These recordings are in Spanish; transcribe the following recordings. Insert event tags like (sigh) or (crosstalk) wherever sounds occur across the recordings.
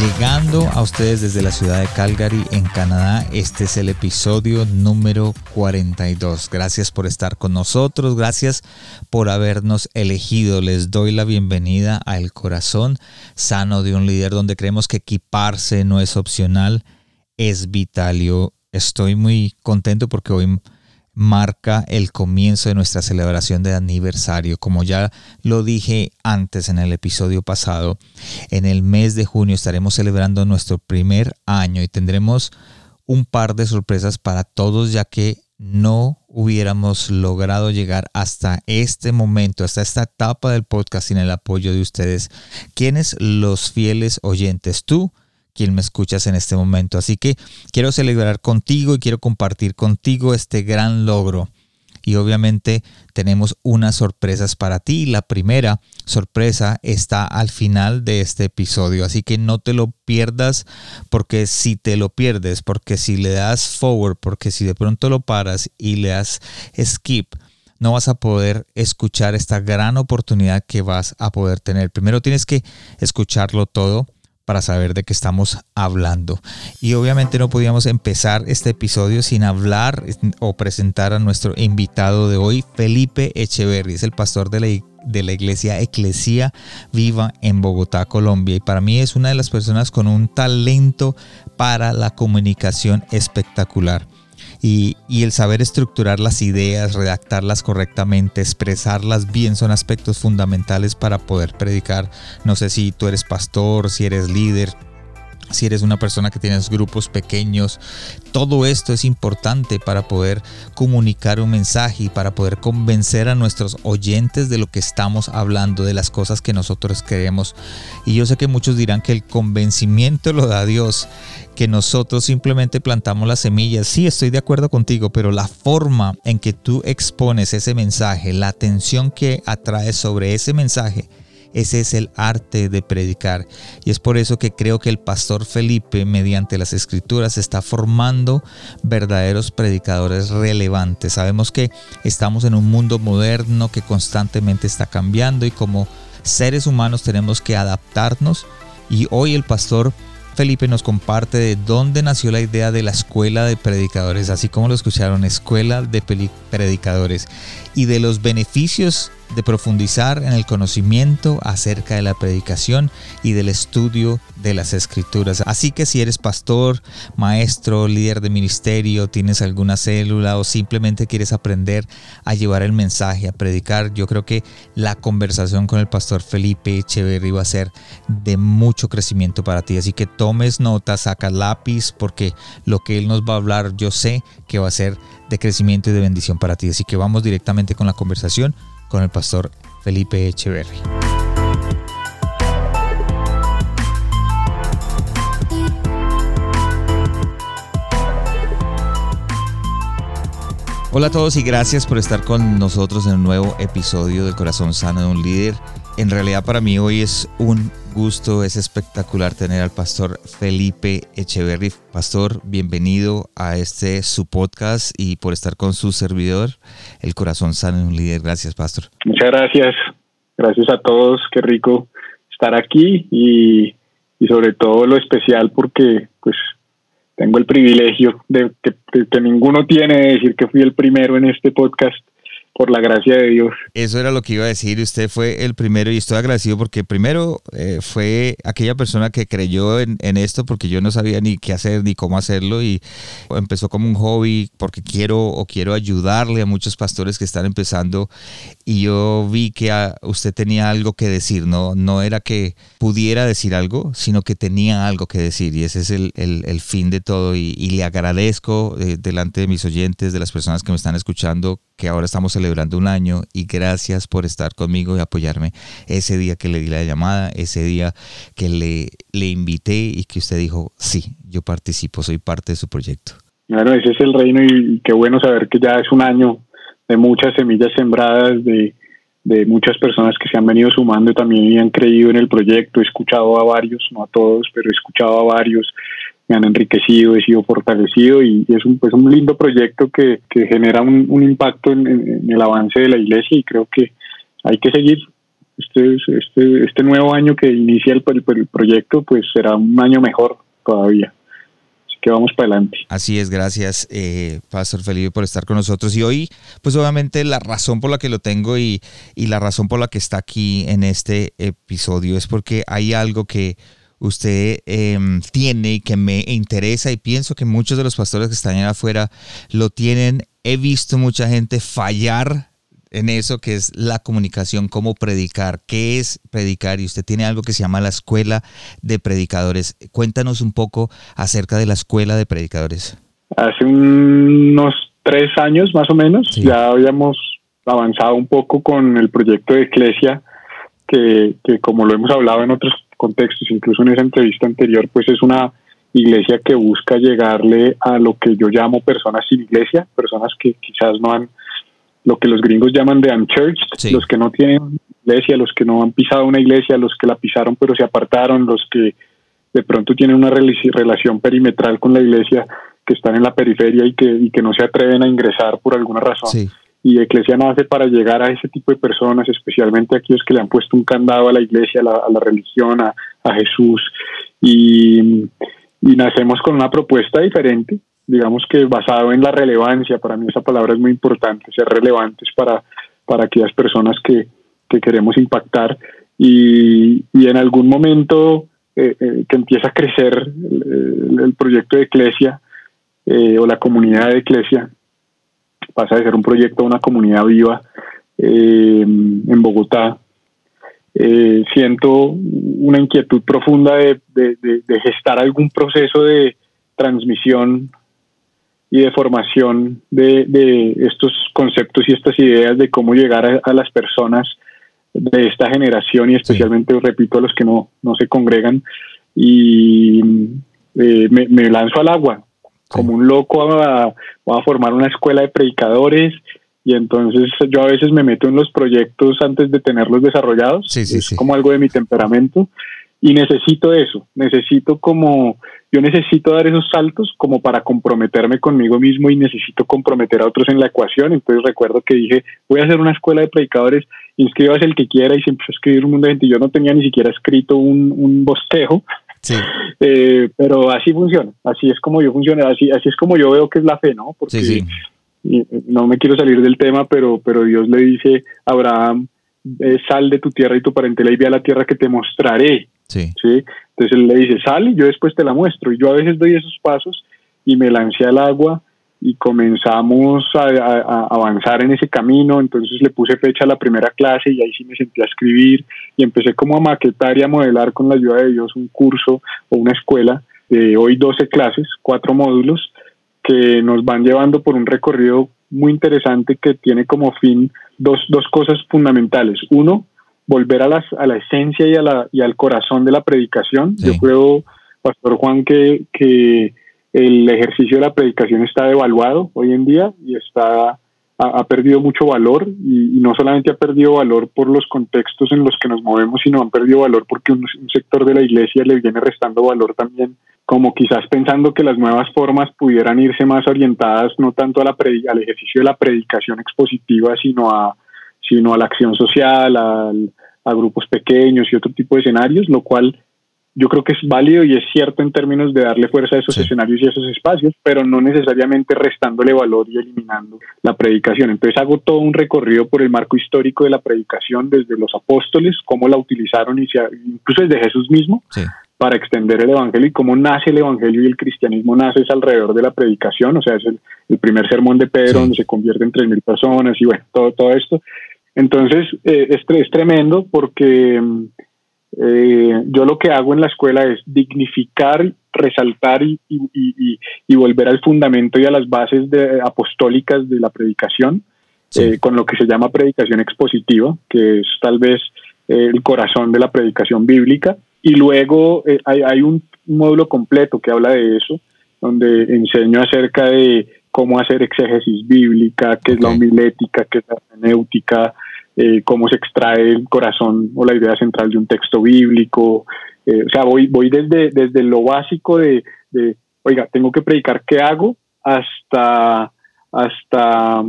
Llegando a ustedes desde la ciudad de Calgary, en Canadá, este es el episodio número 42. Gracias por estar con nosotros, gracias por habernos elegido. Les doy la bienvenida a El Corazón Sano de un Líder, donde creemos que equiparse no es opcional, es vital. Yo estoy muy contento porque hoy marca el comienzo de nuestra celebración de aniversario. Como ya lo dije antes en el episodio pasado, en el mes de junio estaremos celebrando nuestro primer año y tendremos un par de sorpresas para todos ya que no hubiéramos logrado llegar hasta este momento, hasta esta etapa del podcast sin el apoyo de ustedes. ¿Quiénes los fieles oyentes? Tú quien me escuchas en este momento. Así que quiero celebrar contigo y quiero compartir contigo este gran logro. Y obviamente tenemos unas sorpresas para ti. La primera sorpresa está al final de este episodio. Así que no te lo pierdas porque si te lo pierdes, porque si le das forward, porque si de pronto lo paras y le das skip, no vas a poder escuchar esta gran oportunidad que vas a poder tener. Primero tienes que escucharlo todo para saber de qué estamos hablando. Y obviamente no podíamos empezar este episodio sin hablar o presentar a nuestro invitado de hoy, Felipe Echeverry, es el pastor de la, de la iglesia Eclesia Viva en Bogotá, Colombia. Y para mí es una de las personas con un talento para la comunicación espectacular y, el saber estructurar las ideas, redactarlas correctamente, expresarlas bien son aspectos fundamentales para poder predicar. No sé si tú eres pastor, si eres líder, si eres una persona que tienes grupos pequeños, todo esto es importante para poder comunicar un mensaje y para poder convencer a nuestros oyentes de lo que estamos hablando, de las cosas que nosotros queremos. Y yo sé que muchos dirán que el convencimiento lo da Dios, que nosotros simplemente plantamos las semillas. Sí, estoy de acuerdo contigo, pero la forma en que tú expones ese mensaje, la atención que atraes sobre ese mensaje, ese es el arte de predicar. Y es por eso que creo que el pastor Felipe, mediante las escrituras, está formando verdaderos predicadores relevantes. Sabemos que estamos en un mundo moderno que constantemente está cambiando y como seres humanos tenemos que adaptarnos. Y hoy el pastor Felipe nos comparte de dónde nació la idea de la escuela de predicadores, así como lo escucharon, escuela de predicadores, y de los beneficios de profundizar en el conocimiento acerca de la predicación y del estudio de las escrituras. Así que si eres pastor, maestro, líder de ministerio, tienes alguna célula o simplemente quieres aprender a llevar el mensaje, a predicar, yo creo que la conversación con el pastor Felipe Echeverry va a ser de mucho crecimiento para ti. Así que tomes notas, saca lápiz, porque lo que él nos va a hablar yo sé que va a ser de crecimiento y de bendición para ti. Así que vamos directamente con la conversación con el pastor Felipe Echeverry. Hola a todos y gracias por estar con nosotros en un nuevo episodio del Corazón Sano de un Líder. En realidad para mí hoy es un gusto, es espectacular tener al pastor Felipe Echeverry. Pastor, bienvenido a este su podcast y por estar con su servidor, El Corazón Sano de un Líder. Gracias, pastor. Muchas gracias. Gracias a todos. Qué rico estar aquí y, y sobre todo lo especial porque pues tengo el privilegio de que, que ninguno tiene de decir que fui el primero en este podcast por la gracia de Dios. Eso era lo que iba a decir. Usted fue el primero y estoy agradecido porque primero eh, fue aquella persona que creyó en, esto porque yo no sabía ni qué hacer ni cómo hacerlo y empezó como un hobby porque quiero o quiero ayudarle a muchos pastores que están empezando y yo vi que usted tenía algo que decir, no, no era que pudiera decir algo, sino que tenía algo que decir y ese es el, fin de todo y, le agradezco eh, delante de mis oyentes, de las personas que me están escuchando que ahora estamos celebrando un año y gracias por estar conmigo y apoyarme ese día que le di la llamada, ese día que le le invité y que usted dijo, sí, yo participo, soy parte de su proyecto. Bueno, ese es el reino y, qué bueno saber que ya es un año de muchas semillas sembradas, de, de muchas personas que se han venido sumando y también han creído en el proyecto. He escuchado a varios, no a todos, pero he escuchado a varios me han enriquecido, he sido fortalecido y es un, pues un lindo proyecto que, que genera un, un impacto en, el avance de la iglesia y creo que hay que seguir. Este, este, este nuevo año que inicia el, el, proyecto pues será un año mejor todavía. Que vamos para adelante. Así es, gracias eh, Pastor Felipe por estar con nosotros. Y hoy pues obviamente la razón por la que lo tengo y, y la razón por la que está aquí en este episodio es porque hay algo que usted em, tiene y que me interesa y pienso que muchos de los pastores que están allá afuera lo tienen. He visto mucha gente fallar en eso que es la comunicación, cómo predicar, qué es predicar y usted tiene algo que se llama la escuela de predicadores. Cuéntanos un poco acerca de la escuela de predicadores. Hace unos tres años más o menos ya habíamos avanzado un poco con el proyecto de Iglesia que, que como lo hemos hablado en otros contextos, incluso en esa entrevista anterior, pues es una iglesia que busca llegarle a lo que yo llamo personas sin iglesia, personas que quizás no han, lo que los gringos llaman de unchurched, los que no tienen iglesia, los que no han pisado una iglesia, los que la pisaron pero se apartaron, los que de pronto tienen una relación perimetral con la iglesia, que están en la periferia y que, y que no se atreven a ingresar por alguna razón. Sí y Iglesia nace para llegar a ese tipo de personas, especialmente a aquellos que le han puesto un candado a la Iglesia, a la, religión, a, Jesús, y, nacemos con una propuesta diferente, digamos que basado en la relevancia, para mí esa palabra es muy importante, ser relevantes para, para aquellas personas que, queremos impactar, y, en algún momento eh, eh, que empieza a crecer el, proyecto de Iglesia eh, o la comunidad de Iglesia, pasa de ser un proyecto a una comunidad viva eh, en Bogotá. Eh, siento una inquietud profunda de, gestar algún proceso de transmisión y de formación de, estos conceptos y estas ideas de cómo llegar a, las personas de esta generación y especialmente, repito, a los que no, se congregan. Y eh, me, lanzo al agua como un loco a, a formar una escuela de predicadores y entonces yo a veces me meto en los proyectos antes de tenerlos desarrollados, es como algo de mi temperamento y necesito eso, necesito como, yo necesito dar esos saltos como para comprometerme conmigo mismo y necesito comprometer a otros en la ecuación, entonces recuerdo que dije, voy a hacer una escuela de predicadores, inscríbase el que quiera y se empezó a escribir un mundo de gente, yo no tenía ni siquiera escrito un, un bosquejo, Sí. Eh, pero así funciona, así es como yo funciona, así, así es como yo veo que es la fe, ¿no? Porque no me quiero salir del tema, pero, pero Dios le dice a Abraham, eh, sal de tu tierra y tu parentela y ve a la tierra que te mostraré. Sí. Entonces él le dice, sal y yo después te la muestro. Y yo a veces doy esos pasos y me lancé al agua y comenzamos a, avanzar en ese camino, entonces le puse fecha a la primera clase y ahí sí me sentí a escribir y empecé como a maquetar y a modelar con la ayuda de Dios un curso o una escuela de hoy 12 clases, cuatro módulos que nos van llevando por un recorrido muy interesante que tiene como fin dos, dos cosas fundamentales. Uno, volver a, las, a la esencia y, a la, y al corazón de la predicación. Yo creo, Pastor Juan, que, que el ejercicio de la predicación está devaluado hoy en día y está ha, perdido mucho valor y, no solamente ha perdido valor por los contextos en los que nos movemos, sino han perdido valor porque un, sector de la iglesia le viene restando valor también, como quizás pensando que las nuevas formas pudieran irse más orientadas no tanto a la al ejercicio de la predicación expositiva, sino a, sino a la acción social, a grupos pequeños y otro tipo de escenarios, lo cual yo creo que es válido y es cierto en términos de darle fuerza a esos escenarios y a esos espacios, pero no necesariamente restándole valor y eliminando la predicación. Entonces hago todo un recorrido por el marco histórico de la predicación desde los apóstoles, cómo la utilizaron y incluso desde Jesús mismo para extender el evangelio y cómo nace el evangelio y el cristianismo nace es alrededor de la predicación, o sea, es el, primer sermón de Pedro donde se convierte en tres mil personas y bueno, todo, todo esto. Entonces eh, es, es tremendo porque eh, yo lo que hago en la escuela es dignificar, resaltar y, volver al fundamento y a las bases apostólicas de la predicación, eh, con lo que se llama predicación expositiva, que es tal vez eh, el corazón de la predicación bíblica. y luego hay, un módulo completo que habla de eso, donde enseño acerca de cómo hacer exégesis bíblica, qué es la homilética, qué es la hermenéutica, eh, cómo se extrae el corazón o la idea central de un texto bíblico. Eh, o sea, voy, voy desde, desde lo básico de, de, oiga, tengo que predicar qué hago, hasta, hasta,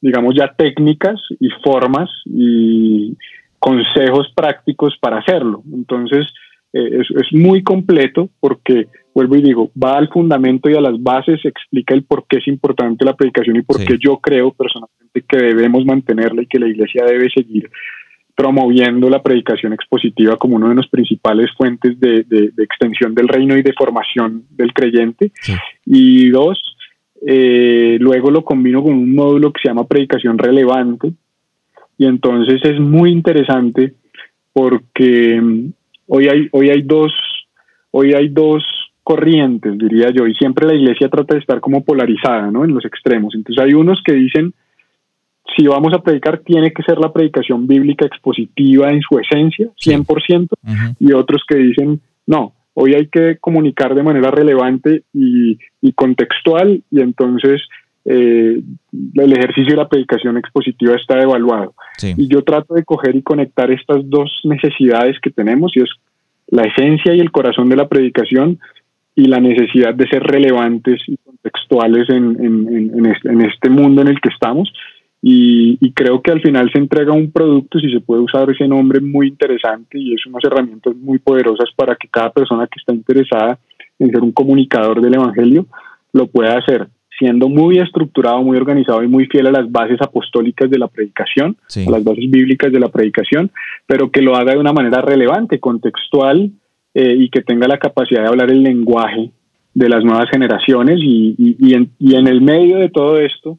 digamos, ya técnicas y formas y consejos prácticos para hacerlo. Entonces, eh, es, muy completo porque, vuelvo y digo, va al fundamento y a las bases, explica el por qué es importante la predicación y por qué yo creo personalmente que debemos mantenerla y que la iglesia debe seguir promoviendo la predicación expositiva como uno de los principales fuentes de, extensión del reino y de formación del creyente. Y dos, eh, luego lo combino con un módulo que se llama predicación relevante. Y entonces es muy interesante porque Hoy hay, hoy hay dos, hoy hay dos corrientes, diría yo, y siempre la iglesia trata de estar como polarizada, ¿no? En los extremos. Entonces hay unos que dicen, si vamos a predicar, tiene que ser la predicación bíblica expositiva en su esencia, 100%, y otros que dicen, no, hoy hay que comunicar de manera relevante y, contextual, y entonces eh, el ejercicio de la predicación expositiva está evaluado. Y yo trato de coger y conectar estas dos necesidades que tenemos, y es la esencia y el corazón de la predicación y la necesidad de ser relevantes y contextuales en, este, mundo en el que estamos. Y, creo que al final se entrega un producto, si se puede usar ese nombre, muy interesante y es unas herramientas muy poderosas para que cada persona que está interesada en ser un comunicador del Evangelio lo pueda hacer siendo muy estructurado, muy organizado y muy fiel a las bases apostólicas de la predicación, a las bases bíblicas de la predicación, pero que lo haga de una manera relevante, contextual eh, y que tenga la capacidad de hablar el lenguaje de las nuevas generaciones. Y, y, en, y en el medio de todo esto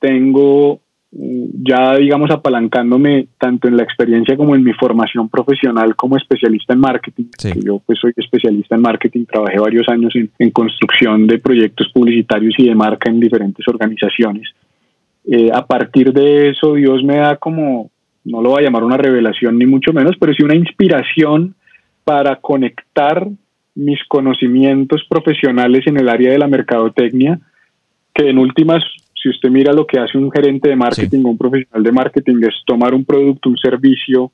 tengo ya digamos apalancándome tanto en la experiencia como en mi formación profesional como especialista en marketing, yo pues soy especialista en marketing, trabajé varios años en, construcción de proyectos publicitarios y de marca en diferentes organizaciones. Eh, a partir de eso Dios me da como, no lo voy a llamar una revelación ni mucho menos, pero sí una inspiración para conectar mis conocimientos profesionales en el área de la mercadotecnia, que en últimas si usted mira lo que hace un gerente de marketing o un profesional de marketing es tomar un producto, un servicio,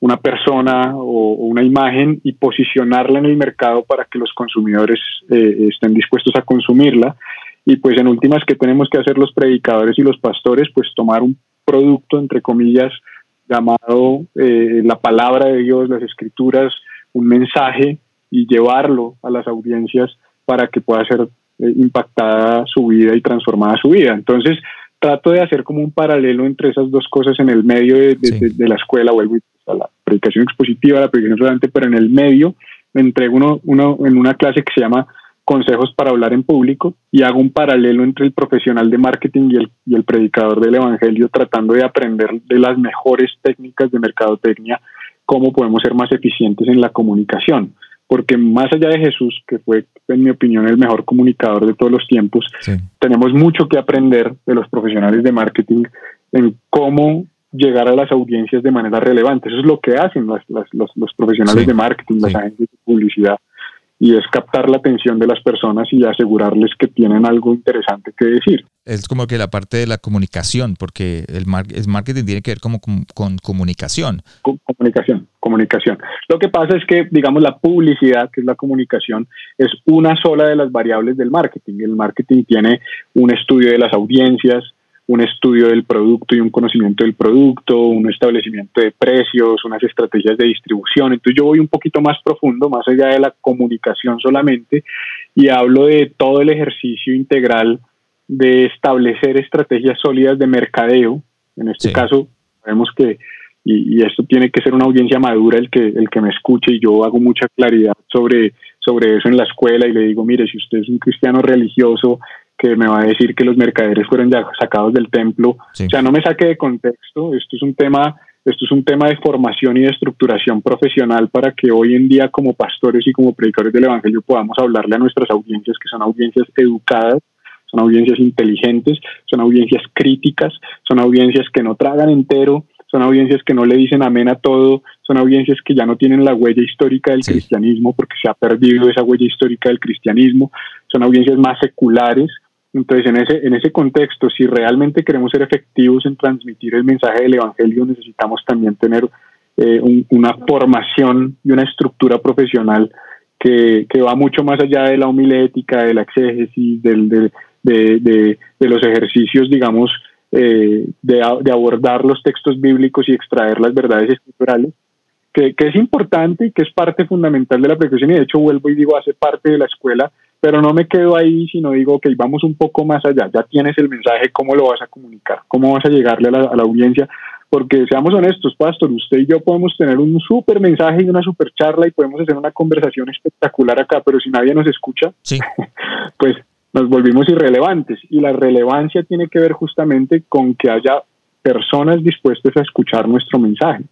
una persona o, una imagen y posicionarla en el mercado para que los consumidores eh, estén dispuestos a consumirla. Y pues en últimas, que tenemos que hacer los predicadores y los pastores? Pues tomar un producto, entre comillas, llamado eh, la palabra de Dios, las escrituras, un mensaje y llevarlo a las audiencias para que pueda ser eh, impactada su vida y transformada su vida. Entonces, trato de hacer como un paralelo entre esas dos cosas en el medio de, la escuela, vuelvo a la predicación expositiva, la predicación relevante, pero en el medio me entrego uno, uno en una clase que se llama consejos para hablar en público y hago un paralelo entre el profesional de marketing y el, y el predicador del evangelio tratando de aprender de las mejores técnicas de mercadotecnia cómo podemos ser más eficientes en la comunicación porque más allá de Jesús, que fue, en mi opinión, el mejor comunicador de todos los tiempos, tenemos mucho que aprender de los profesionales de marketing en cómo llegar a las audiencias de manera relevante. Eso es lo que hacen los, los, profesionales de marketing, las agencias de publicidad y es captar la atención de las personas y asegurarles que tienen algo interesante que decir. Es como que la parte de la comunicación, porque el, marketing tiene que ver como con, comunicación. comunicación, comunicación. Lo que pasa es que, digamos, la publicidad, que es la comunicación, es una sola de las variables del marketing. El marketing tiene un estudio de las audiencias, un estudio del producto y un conocimiento del producto, un establecimiento de precios, unas estrategias de distribución. Entonces yo voy un poquito más profundo, más allá de la comunicación solamente, y hablo de todo el ejercicio integral de establecer estrategias sólidas de mercadeo. En este caso, sabemos que, y, esto tiene que ser una audiencia madura el que, el que me escuche, y yo hago mucha claridad sobre, sobre eso en la escuela y le digo, mire, si usted es un cristiano religioso, que me va a decir que los mercaderes fueron ya sacados del templo. O sea, no me saque de contexto, esto es un tema esto es un tema de formación y de estructuración profesional para que hoy en día como pastores y como predicadores del Evangelio podamos hablarle a nuestras audiencias, que son audiencias educadas, son audiencias inteligentes, son audiencias críticas, son audiencias que no tragan entero, son audiencias que no le dicen amén a todo, son audiencias que ya no tienen la huella histórica del cristianismo porque se ha perdido esa huella histórica del cristianismo, son audiencias más seculares. Entonces, en ese, en ese contexto, si realmente queremos ser efectivos en transmitir el mensaje del Evangelio, necesitamos también tener eh, una formación y una estructura profesional que, va mucho más allá de la homilética, de la exégesis, del, de, de, de, los ejercicios, digamos, eh, de, abordar los textos bíblicos y extraer las verdades escriturales, que, que, es importante y que es parte fundamental de la predicación. Y de hecho vuelvo y digo, hace parte de la escuela, pero no me quedo ahí, sino digo, ok, vamos un poco más allá, ya tienes el mensaje, ¿cómo lo vas a comunicar? ¿Cómo vas a llegarle a la, a la audiencia? porque seamos honestos, Pastor, usted y yo podemos tener un súper mensaje y una súper charla y podemos hacer una conversación espectacular acá, pero si nadie nos escucha, (laughs) pues nos volvimos irrelevantes. Y la relevancia tiene que ver justamente con que haya personas dispuestas a escuchar nuestro mensaje.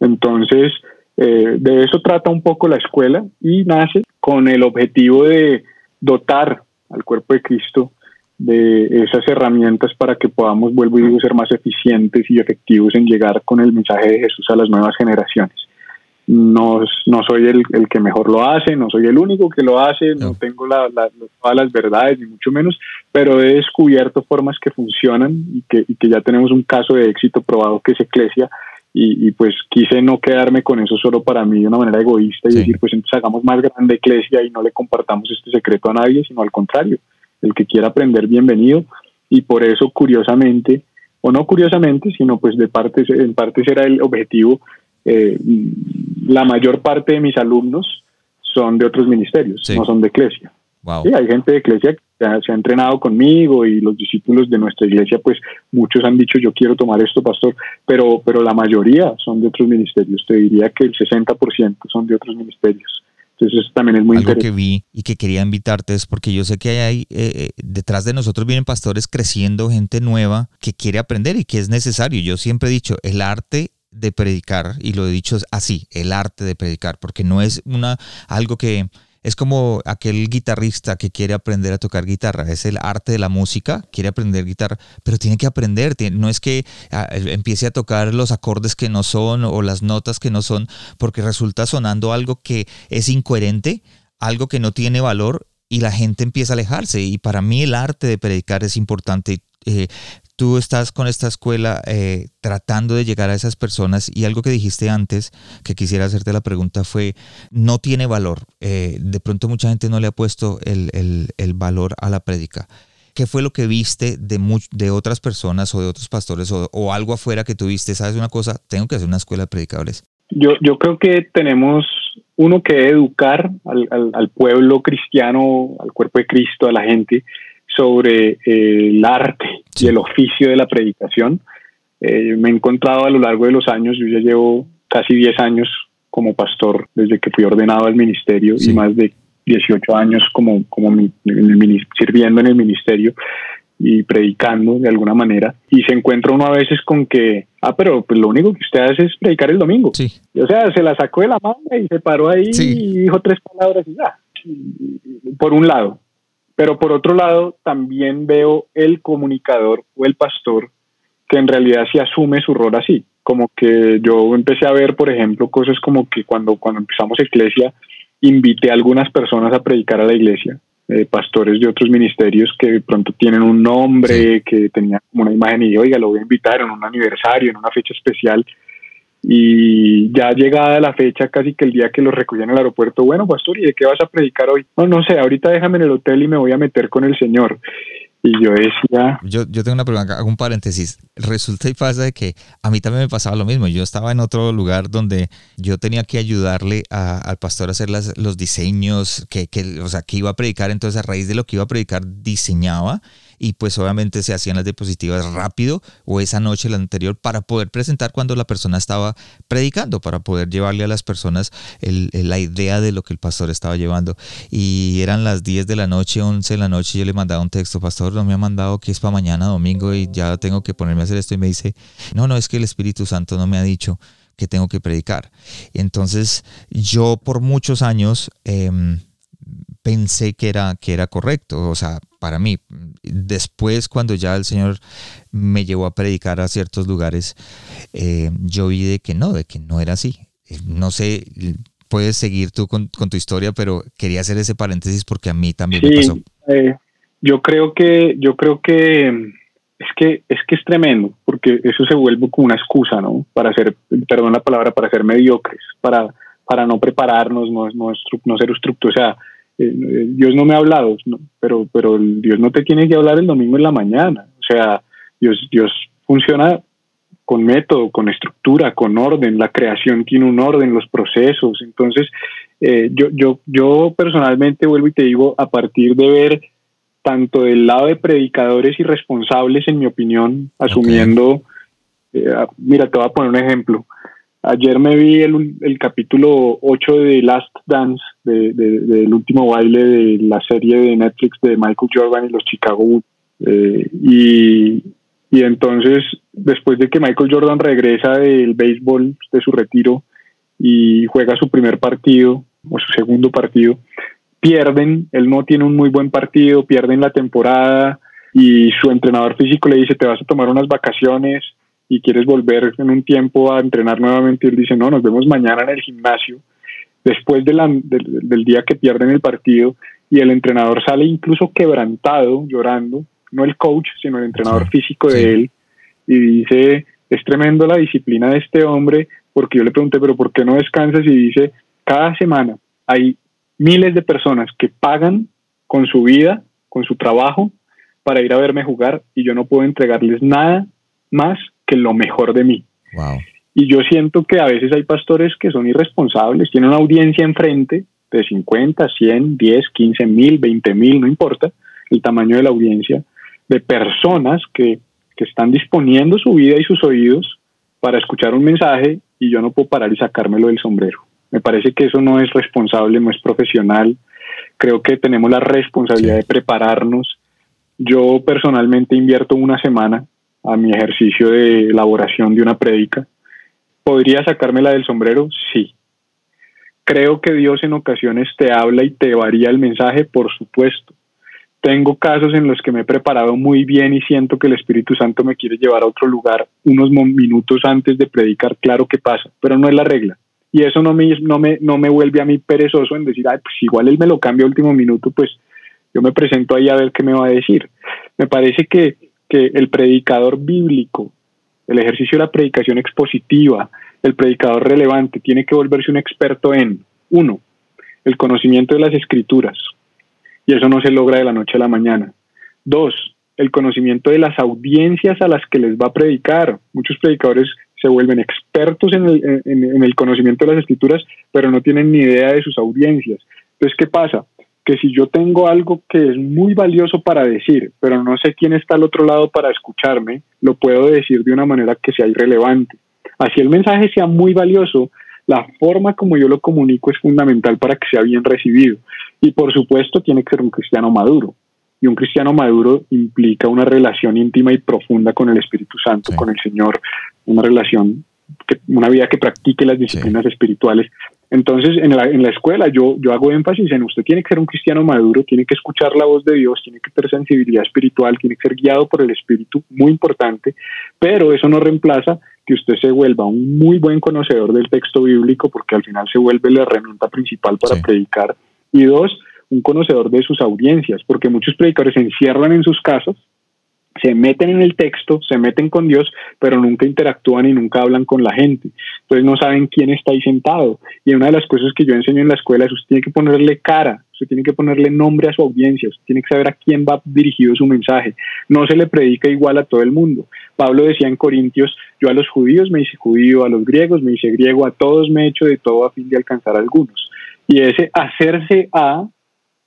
Entonces, eh, de eso trata un poco la escuela y nace con el objetivo de dotar al cuerpo de Cristo de esas herramientas para que podamos, vuelvo y digo, ser más eficientes y efectivos en llegar con el mensaje de Jesús a las nuevas generaciones. No, no soy el, el que mejor lo hace, no soy el único que lo hace, no, tengo la, todas las verdades, ni mucho menos, pero he descubierto formas que funcionan y que, y que ya tenemos un caso de éxito probado que es Eclesia, y, y, pues quise no quedarme con eso solo para mí de una manera egoísta y decir, pues entonces hagamos más grande Eclesia y no le compartamos este secreto a nadie, sino al contrario, el que quiera aprender, bienvenido. Y por eso, curiosamente, o no curiosamente, sino pues de parte, en parte será el objetivo, eh, la mayor parte de mis alumnos son de otros ministerios, no son de iglesia. hay gente de iglesia se ha entrenado conmigo y los discípulos de nuestra iglesia, pues muchos han dicho yo quiero tomar esto, pastor, pero, pero la mayoría son de otros ministerios. Te diría que el 60% son de otros ministerios. Entonces eso también es muy Algo que vi y que quería invitarte es porque yo sé que hay, eh, eh, detrás de nosotros vienen pastores creciendo, gente nueva que quiere aprender y que es necesario. Yo siempre he dicho, el arte de predicar, y lo he dicho así, el arte de predicar, porque no es una algo que es como aquel guitarrista que quiere aprender a tocar guitarra, es el arte de la música, quiere aprender guitarra, pero tiene que aprender, no es que ah, empiece a tocar los acordes que no son o las notas que no son, porque resulta sonando algo que es incoherente, algo que no tiene valor y la gente empieza a alejarse. Y para mí el arte de predicar es importante. Eh, tú estás con esta escuela eh, tratando de llegar a esas personas y algo que dijiste antes que quisiera hacerte la pregunta fue, no tiene valor. Eh, de pronto mucha gente no le ha puesto el, valor a la prédica. ¿Qué fue lo que viste de, de otras personas o de otros pastores o, algo afuera que tuviste? ¿Sabes una cosa? Tengo que hacer una escuela de predicadores. Yo, yo creo que tenemos uno que educar al, al pueblo cristiano, al cuerpo de Cristo, a la gente, sobre eh, el arte y el oficio de la predicación. Eh, me he encontrado a lo largo de los años, yo ya llevo casi 10 años como pastor desde que fui ordenado al ministerio y más de 18 años como, como sirviendo en el ministerio y predicando de alguna manera y se encuentra uno a veces con que, ah, pero pues lo único que usted hace es predicar el domingo. Sí. o sea, se la sacó de la mano y se paró ahí y dijo tres palabras y ya. por un lado. Pero por otro lado, también veo el comunicador o el pastor que en realidad se asume su rol así. Como que yo empecé a ver, por ejemplo, cosas como que cuando, cuando empezamos iglesia, invité a algunas personas a predicar a la iglesia, eh, pastores de otros ministerios que de pronto tienen un nombre, que tenían como una imagen y oiga, lo voy a invitar en un aniversario, en una fecha especial y ya llegada la fecha, casi que el día que los recogían en el aeropuerto, bueno, pastor, ¿y de qué vas a predicar hoy? No, no sé, ahorita déjame en el hotel y me voy a meter con el Señor. Y yo decía... Yo, yo tengo una pregunta, hago un paréntesis. Resulta y pasa de que a mí también me pasaba lo mismo. Yo estaba en otro lugar donde yo tenía que ayudarle al pastor a hacer las, los diseños que, que, o sea, que iba a predicar. Entonces, a raíz de lo que iba a predicar, diseñaba y pues obviamente se hacían las diapositivas rápido o esa noche la anterior para poder presentar cuando la persona estaba predicando, para poder llevarle a las personas la idea de lo que el pastor estaba llevando. Y eran las 10 de la noche, 11 de la noche, yo le mandaba un texto, pastor, no me ha mandado que es para mañana domingo y ya tengo que ponerme a hacer esto y me dice, no, no, es que el Espíritu Santo no me ha dicho que tengo que predicar. Entonces yo por muchos años... Eh, pensé que era, que era correcto, o sea, para mí. Después, cuando ya el Señor me llevó a predicar a ciertos lugares, eh, yo vi de que no, de que no era así. Eh, no sé, puedes seguir tú con, tu historia, pero quería hacer ese paréntesis porque a mí también me pasó. Eh, yo creo que, yo creo que es que es que es tremendo, porque eso se vuelve como una excusa, ¿no? Para ser, perdón la palabra, para ser mediocres, para, para no prepararnos, no, no, no ser estructurado. O sea, eh, Dios no me ha hablado, pero, pero Dios no te tiene que hablar el domingo en la mañana. O sea, Dios, Dios funciona con método, con estructura, con orden. La creación tiene un orden, los procesos. Entonces, eh, yo, yo, yo personalmente vuelvo y te digo, a partir de ver tanto del lado de predicadores y responsables, en mi opinión, asumiendo, eh, mira, te voy a poner un ejemplo. Ayer me vi el, el capítulo 8 de Last Dance, de, del último baile de la serie de Netflix de Michael Jordan y los Chicago Bulls. Eh, y, y entonces, después de que Michael Jordan regresa del béisbol, de su retiro, y juega su primer partido, o su segundo partido, pierden, él no tiene un muy buen partido, pierden la temporada y su entrenador físico le dice, te vas a tomar unas vacaciones y quieres volver en un tiempo a entrenar nuevamente. Y él dice, no, nos vemos mañana en el gimnasio, después de del, día que pierden el partido. Y el entrenador sale incluso quebrantado, llorando, no el coach, sino el entrenador físico de él. Y dice, es tremendo la disciplina de este hombre, porque yo le pregunté, pero ¿por qué no descansas? Y dice, cada semana hay miles de personas que pagan con su vida, con su trabajo, para ir a verme jugar y yo no puedo entregarles nada más que lo mejor de mí. Y yo siento que a veces hay pastores que son irresponsables, tienen una audiencia enfrente de 50, 100, 10, 15 mil, 20 mil, no importa el tamaño de la audiencia, de personas que, que están disponiendo su vida y sus oídos para escuchar un mensaje y yo no puedo parar y sacármelo del sombrero. Me parece que eso no es responsable, no es profesional. Creo que tenemos la responsabilidad de prepararnos. Yo personalmente invierto una semana a mi ejercicio de elaboración de una prédica. ¿Podría sacármela del sombrero? Sí. Creo que Dios en ocasiones te habla y te varía el mensaje, por supuesto. Tengo casos en los que me he preparado muy bien y siento que el Espíritu Santo me quiere llevar a otro lugar unos minutos antes de predicar, claro que pasa, pero no es la regla y eso no me, no me, no me vuelve a mí perezoso en decir, Ay, pues igual él me lo cambia a último minuto, pues yo me presento ahí a ver qué me va a decir. Me parece que, que el predicador bíblico, el ejercicio de la predicación expositiva, el predicador relevante, tiene que volverse un experto en, uno, el conocimiento de las escrituras, y eso no se logra de la noche a la mañana. Dos, el conocimiento de las audiencias a las que les va a predicar. Muchos predicadores se vuelven expertos en el, en, el, conocimiento de las escrituras, pero no tienen ni idea de sus audiencias. Entonces, ¿qué pasa? Que si yo tengo algo que es muy valioso para decir, pero no sé quién está al otro lado para escucharme, lo puedo decir de una manera que sea irrelevante. Así el mensaje sea muy valioso, la forma como yo lo comunico es fundamental para que sea bien recibido. Y por supuesto tiene que ser un cristiano maduro. Y un cristiano maduro implica una relación íntima y profunda con el Espíritu Santo, con el Señor, una relación, una vida que practique las disciplinas espirituales. Entonces, en la, en la escuela yo, yo hago énfasis en usted tiene que ser un cristiano maduro, tiene que escuchar la voz de Dios, tiene que tener sensibilidad espiritual, tiene que ser guiado por el Espíritu, muy importante, pero eso no reemplaza que usted se vuelva un muy buen conocedor del texto bíblico, porque al final se vuelve la herramienta principal para predicar. Y dos, un conocedor de sus audiencias, porque muchos predicadores se encierran en sus casas, se meten en el texto, se meten con Dios, pero nunca interactúan y nunca hablan con la gente. Entonces no saben quién está ahí sentado. Y una de las cosas que yo enseño en la escuela es usted tiene que ponerle cara, usted tiene que ponerle nombre a su audiencia, usted tiene que saber a quién va dirigido su mensaje. No se le predica igual a todo el mundo. Pablo decía en Corintios, yo a los judíos me hice judío, a los griegos me hice griego, a todos me he hecho de todo a fin de alcanzar a algunos. Y ese hacerse a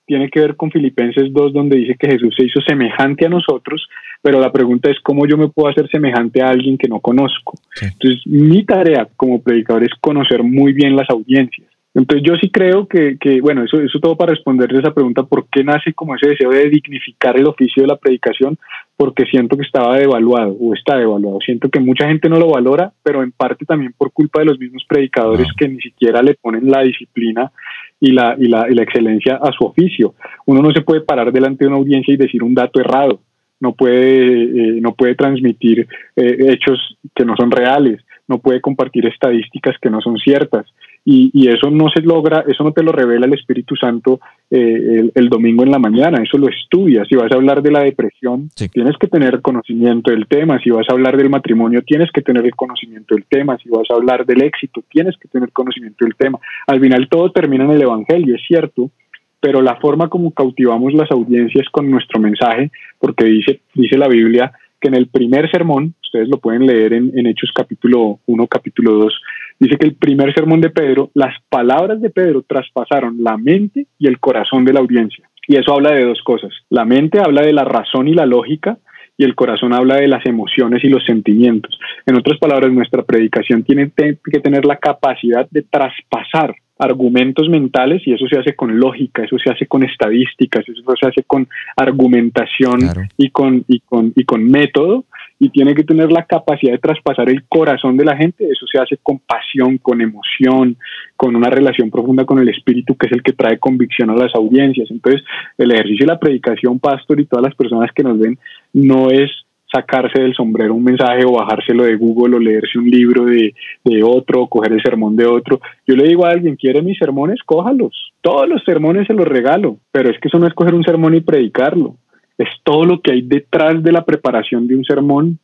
tiene que ver con Filipenses 2, donde dice que Jesús se hizo semejante a nosotros, pero la pregunta es cómo yo me puedo hacer semejante a alguien que no conozco. Entonces, mi tarea como predicador es conocer muy bien las audiencias. Entonces, yo sí creo que, que bueno, eso, eso todo para responder esa pregunta, ¿por qué nace como ese deseo de dignificar el oficio de la predicación? Porque siento que estaba devaluado o está devaluado. Siento que mucha gente no lo valora, pero en parte también por culpa de los mismos predicadores que ni siquiera le ponen la disciplina y la, y la, y la excelencia a su oficio. Uno no se puede parar delante de una audiencia y decir un dato errado, no puede, eh, no puede transmitir eh, hechos que no son reales, no puede compartir estadísticas que no son ciertas. Y, y, eso no se logra, eso no te lo revela el Espíritu Santo eh, el, domingo en la mañana, eso lo estudias. Si vas a hablar de la depresión, tienes que tener conocimiento del tema. Si vas a hablar del matrimonio, tienes que tener el conocimiento del tema. Si vas a hablar del éxito, tienes que tener conocimiento del tema. Al final todo termina en el Evangelio, es cierto, pero la forma como cautivamos las audiencias con nuestro mensaje, porque dice, dice la Biblia que en el primer sermón, ustedes lo pueden leer en, en Hechos capítulo 1, capítulo 2, dice que el primer sermón de Pedro, las palabras de Pedro traspasaron la mente y el corazón de la audiencia. Y eso habla de dos cosas. La mente habla de la razón y la lógica, y el corazón habla de las emociones y los sentimientos. En otras palabras, nuestra predicación tiene que tener la capacidad de traspasar argumentos mentales y eso se hace con lógica, eso se hace con estadísticas, eso se hace con argumentación y, con, y, con, y con método y tiene que tener la capacidad de traspasar el corazón de la gente, eso se hace con pasión, con emoción, con una relación profunda con el espíritu que es el que trae convicción a las audiencias. Entonces, el ejercicio de la predicación, pastor, y todas las personas que nos ven, no es sacarse del sombrero un mensaje o bajárselo de Google o leerse un libro de, otro o coger el sermón de otro. Yo le digo a alguien, ¿quiere mis sermones? Cójalos. Todos los sermones se los regalo, pero es que eso no es coger un sermón y predicarlo. Es todo lo que hay detrás de la preparación de un sermón,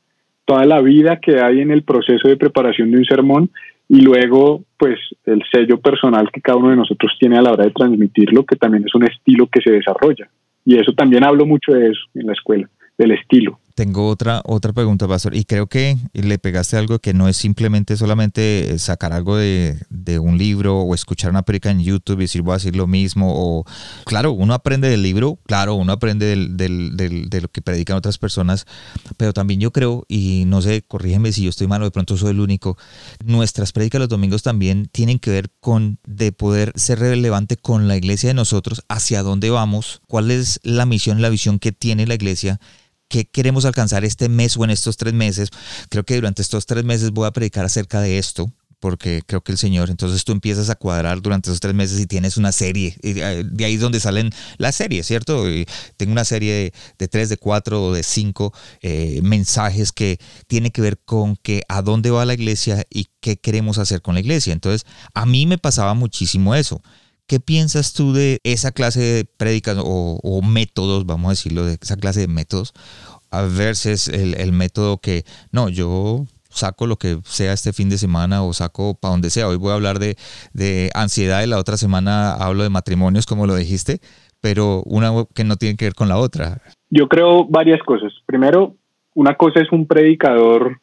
toda la vida que hay en el proceso de preparación de un sermón y luego pues el sello personal que cada uno de nosotros tiene a la hora de transmitirlo, que también es un estilo que se desarrolla. Y eso también hablo mucho de eso en la escuela, del estilo. Tengo otra, otra pregunta, Pastor, y creo que le pegaste algo que no es simplemente solamente sacar algo de, un libro o escuchar una perica en YouTube y decir voy a decir lo mismo, o claro, uno aprende del libro, claro, uno aprende del, de lo que predican otras personas, pero también yo creo, y no sé, corrígeme si yo estoy malo, de pronto soy el único, nuestras predicas los domingos también tienen que ver con de poder ser relevante con la iglesia de nosotros, hacia dónde vamos, cuál es la misión, la visión que tiene la iglesia qué queremos alcanzar este mes o en estos tres meses. Creo que durante estos tres meses voy a predicar acerca de esto porque creo que el Señor, entonces tú empiezas a cuadrar durante esos tres meses y tienes una serie, eh, de ahí es donde salen las series, ¿cierto? tengo una serie de, tres, de cuatro o de cinco eh, mensajes que tiene que ver con que a dónde va la iglesia y qué queremos hacer con la iglesia. Entonces, a mí me pasaba muchísimo eso. ¿Qué piensas tú de esa clase de prédicas o, métodos, vamos a decirlo, de esa clase de métodos, a versus el, el método que, no, yo saco lo que sea este fin de semana o saco para donde sea. Hoy voy a hablar de, de, ansiedad y la otra semana hablo de matrimonios, como lo dijiste, pero una que no tiene que ver con la otra. Yo creo varias cosas. Primero, una cosa es un predicador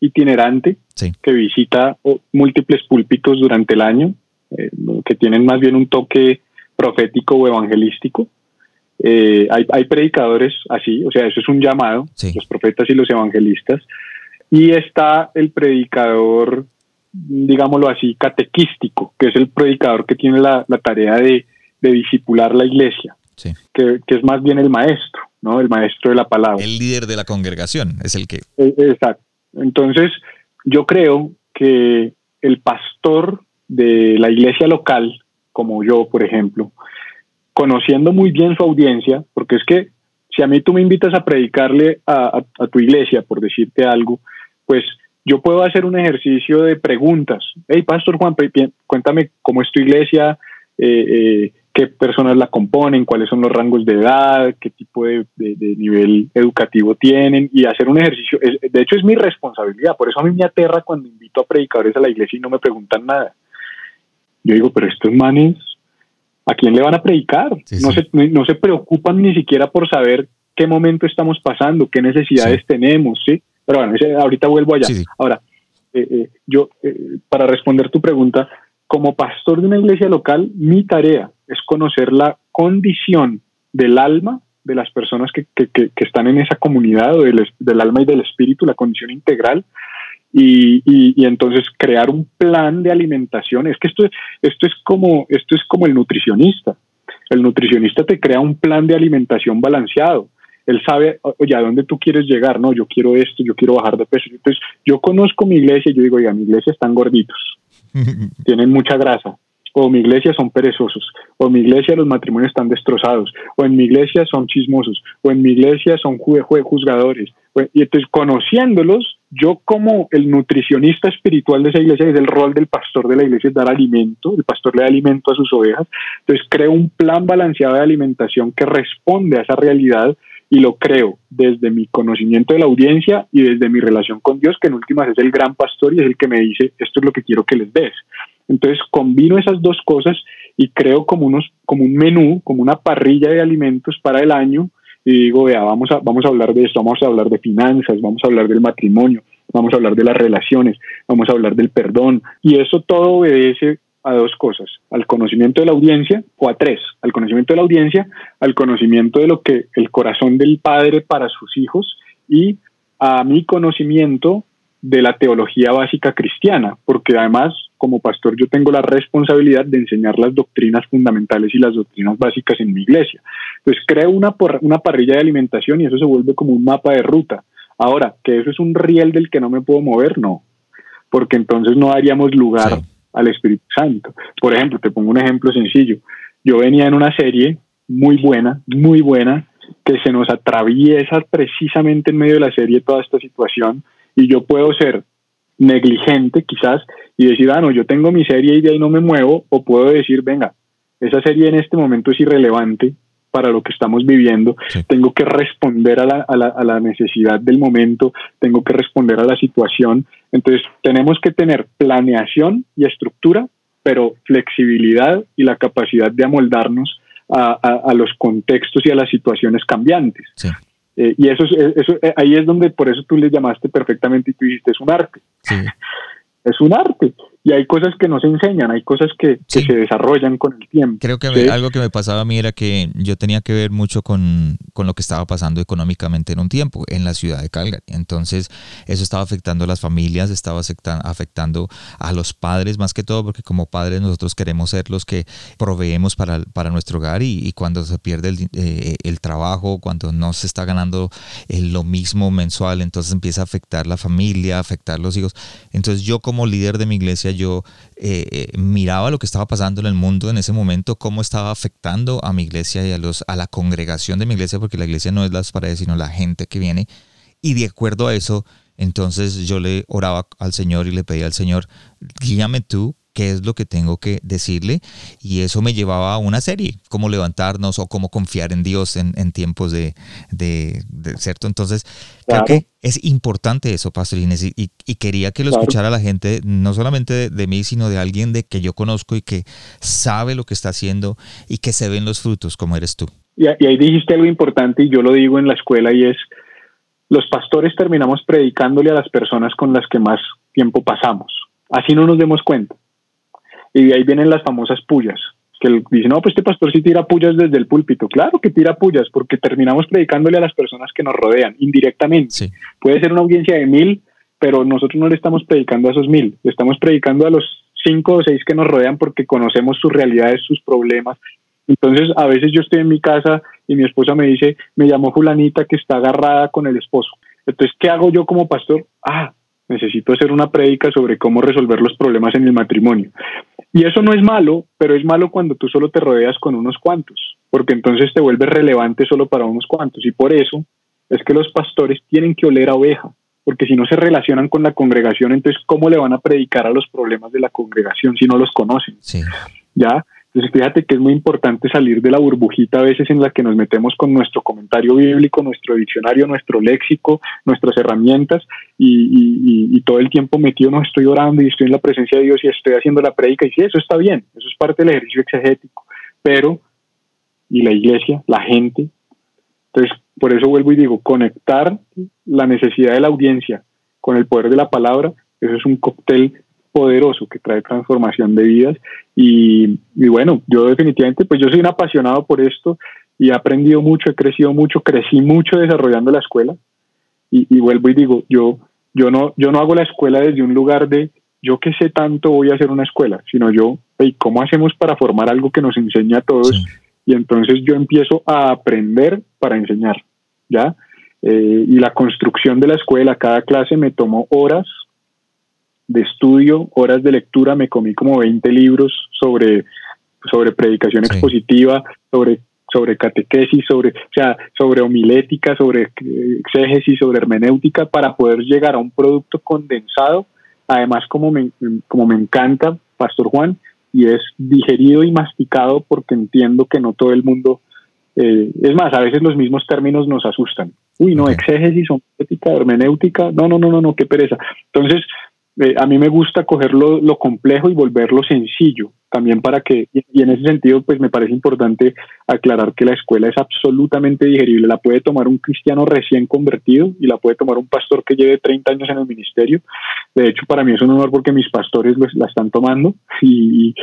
itinerante que visita múltiples púlpitos durante el año eh, que tienen más bien un toque profético o evangelístico. Eh, hay, hay, predicadores así, o sea, eso es un llamado, los profetas y los evangelistas. Y está el predicador, digámoslo así, catequístico, que es el predicador que tiene la, tarea de, de disipular la iglesia, que, que, es más bien el maestro, ¿no? El maestro de la palabra. El líder de la congregación es el que. E, exacto. Entonces, yo creo que el pastor de la iglesia local, como yo, por ejemplo, conociendo muy bien su audiencia, porque es que si a mí tú me invitas a predicarle a, tu iglesia, por decirte algo, pues yo puedo hacer un ejercicio de preguntas. Hey, Pastor Juan, cuéntame cómo es tu iglesia, eh, eh, qué personas la componen, cuáles son los rangos de edad, qué tipo de, nivel educativo tienen y hacer un ejercicio. de hecho, es mi responsabilidad. Por eso a mí me aterra cuando invito a predicadores a la iglesia y no me preguntan nada. Yo digo, pero estos manes, ¿a quién le van a predicar? no, Se, no, se preocupan ni siquiera por saber qué momento estamos pasando, qué necesidades tenemos, ¿sí? Pero bueno, ahorita vuelvo allá. Ahora, eh, eh, yo, eh, para responder tu pregunta, como pastor de una iglesia local, mi tarea es conocer la condición del alma de las personas que, que, que, están en esa comunidad, o del, del, alma y del espíritu, la condición integral, y, y, entonces crear un plan de alimentación. Es que esto, esto, es como, esto es como el nutricionista. El nutricionista te crea un plan de alimentación balanceado. Él sabe, oye, ¿a dónde tú quieres llegar? No, yo quiero esto, yo quiero bajar de peso. Entonces, yo conozco mi iglesia y yo digo, oiga, mi iglesia están gorditos, (laughs) tienen mucha grasa. o mi iglesia son perezosos, o mi iglesia los matrimonios están destrozados, o en mi iglesia son chismosos, o en mi iglesia son juzgadores. Y entonces, conociéndolos, yo como el nutricionista espiritual de esa iglesia, es el rol del pastor de la iglesia es dar alimento, el pastor le da alimento a sus ovejas, entonces creo un plan balanceado de alimentación que responde a esa realidad y lo creo desde mi conocimiento de la audiencia y desde mi relación con Dios, que en últimas es el gran pastor y es el que me dice, esto es lo que quiero que les des. Entonces combino esas dos cosas y creo como, unos, como un menú, como una parrilla de alimentos para el año y digo, vea, vamos a, vamos a hablar de esto, vamos a hablar de finanzas, vamos a hablar del matrimonio, vamos a hablar de las relaciones, vamos a hablar del perdón y eso todo obedece a dos cosas, al conocimiento de la audiencia o a tres, al conocimiento de la audiencia, al conocimiento de lo que el corazón del padre para sus hijos y a mi conocimiento de la teología básica cristiana, porque además como pastor yo tengo la responsabilidad de enseñar las doctrinas fundamentales y las doctrinas básicas en mi iglesia. Entonces creo una, una parrilla de alimentación y eso se vuelve como un mapa de ruta. Ahora, que eso es un riel del que no me puedo mover, no, porque entonces no daríamos lugar al Espíritu Santo. Por ejemplo, te pongo un ejemplo sencillo. Yo venía en una serie muy buena, muy buena, que se nos atraviesa precisamente en medio de la serie toda esta situación y yo puedo ser negligente quizás y decir, ah, no, yo tengo mi serie y de ahí no me muevo, o puedo decir, venga, esa serie en este momento es irrelevante para lo que estamos viviendo, tengo que responder a la, a, la, a la necesidad del momento, tengo que responder a la situación, entonces tenemos que tener planeación y estructura, pero flexibilidad y la capacidad de amoldarnos a, a, los contextos y a las situaciones cambiantes. Eh, y eso, eso eh, ahí es donde por eso tú le llamaste perfectamente y tú dijiste es un arte. (laughs) es un arte y hay cosas que no se enseñan, hay cosas que, se desarrollan con el tiempo. Creo que algo que me pasaba a mí era que yo tenía que ver mucho con, lo que estaba pasando económicamente en un tiempo en la ciudad de Calgary. Entonces eso estaba afectando a las familias, estaba afectando a los padres más que todo, porque como padres nosotros queremos ser los que proveemos para, para nuestro hogar y, cuando se pierde el, eh, el, trabajo, cuando no se está ganando eh, lo mismo mensual, entonces empieza a afectar la familia, afectar los hijos. Entonces yo como líder de mi iglesia, yo eh, eh, miraba lo que estaba pasando en el mundo en ese momento, cómo estaba afectando a mi iglesia y a, los, a la congregación de mi iglesia, porque la iglesia no es las paredes, sino la gente que viene. Y de acuerdo a eso, entonces yo le oraba al Señor y le pedía al Señor, guíame tú qué es lo que tengo que decirle y eso me llevaba a una serie, cómo levantarnos o cómo confiar en Dios en, tiempos de, de, ¿cierto? Entonces, creo que es importante eso, Pastor Inés, y, quería que lo escuchara la gente, no solamente de, mí, sino de alguien de que yo conozco y que sabe lo que está haciendo y que se ven los frutos, como eres tú. Y, y ahí dijiste algo importante y yo lo digo en la escuela y es, los pastores terminamos predicándole a las personas con las que más tiempo pasamos. Así no nos demos cuenta. Y de ahí vienen las famosas pullas, que dicen, no, pues este pastor sí tira pullas desde el púlpito. Claro que tira pullas, porque terminamos predicándole a las personas que nos rodean, indirectamente. Puede ser una audiencia de mil, pero nosotros no le estamos predicando a esos mil, le estamos predicando a los cinco o seis que nos rodean porque conocemos sus realidades, sus problemas. Entonces, a veces yo estoy en mi casa y mi esposa me dice, me llamó fulanita que está agarrada con el esposo. Entonces, ¿qué hago yo como pastor? Ah, necesito hacer una prédica sobre cómo resolver los problemas en el matrimonio. Y eso no es malo, pero es malo cuando tú solo te rodeas con unos cuantos, porque entonces te vuelves relevante solo para unos cuantos. Y por eso es que los pastores tienen que oler a oveja, porque si no se relacionan con la congregación, entonces ¿cómo le van a predicar a los problemas de la congregación si no los conocen? Sí. ¿Ya? Entonces fíjate que es muy importante salir de la burbujita a veces en la que nos metemos con nuestro comentario bíblico, nuestro diccionario, nuestro léxico, nuestras herramientas y, todo el tiempo metido, no estoy orando y estoy en la presencia de Dios y estoy haciendo la prédica y sí, eso está bien, eso es parte del ejercicio exegético, pero y la iglesia, la gente, entonces por eso vuelvo y digo, conectar la necesidad de la audiencia con el poder de la palabra, eso es un cóctel poderoso que trae transformación de vidas y, bueno, yo definitivamente, pues yo soy un apasionado por esto y he aprendido mucho, he crecido mucho, crecí mucho desarrollando la escuela y, vuelvo y digo, yo, yo, no, yo no hago la escuela desde un lugar de yo que sé tanto voy a hacer una escuela, sino yo, ¿cómo hacemos para formar algo que nos enseñe a todos? Y entonces yo empiezo a aprender para enseñar, ¿ya? Eh, y la construcción de la escuela, cada clase me tomó horas, de estudio, horas de lectura, me comí como 20 libros sobre, sobre predicación expositiva, sobre sobre catequesis, sobre, o sea, sobre homilética, sobre exégesis, sobre hermenéutica, para poder llegar a un producto condensado, además como me, como me encanta, Pastor Juan, y es digerido y masticado porque entiendo que no todo el mundo, eh, es más, a veces los mismos términos nos asustan. Uy, no, exégesis, homilética, hermenéutica, no, no, no, no, no, qué pereza. Entonces, eh, a mí me gusta coger lo, complejo y volverlo sencillo, también para que, y, en ese sentido, pues me parece importante aclarar que la escuela es absolutamente digerible, la puede tomar un cristiano recién convertido y la puede tomar un pastor que lleve 30 años en el ministerio. De hecho, para mí es un honor porque mis pastores la están tomando (laughs) y,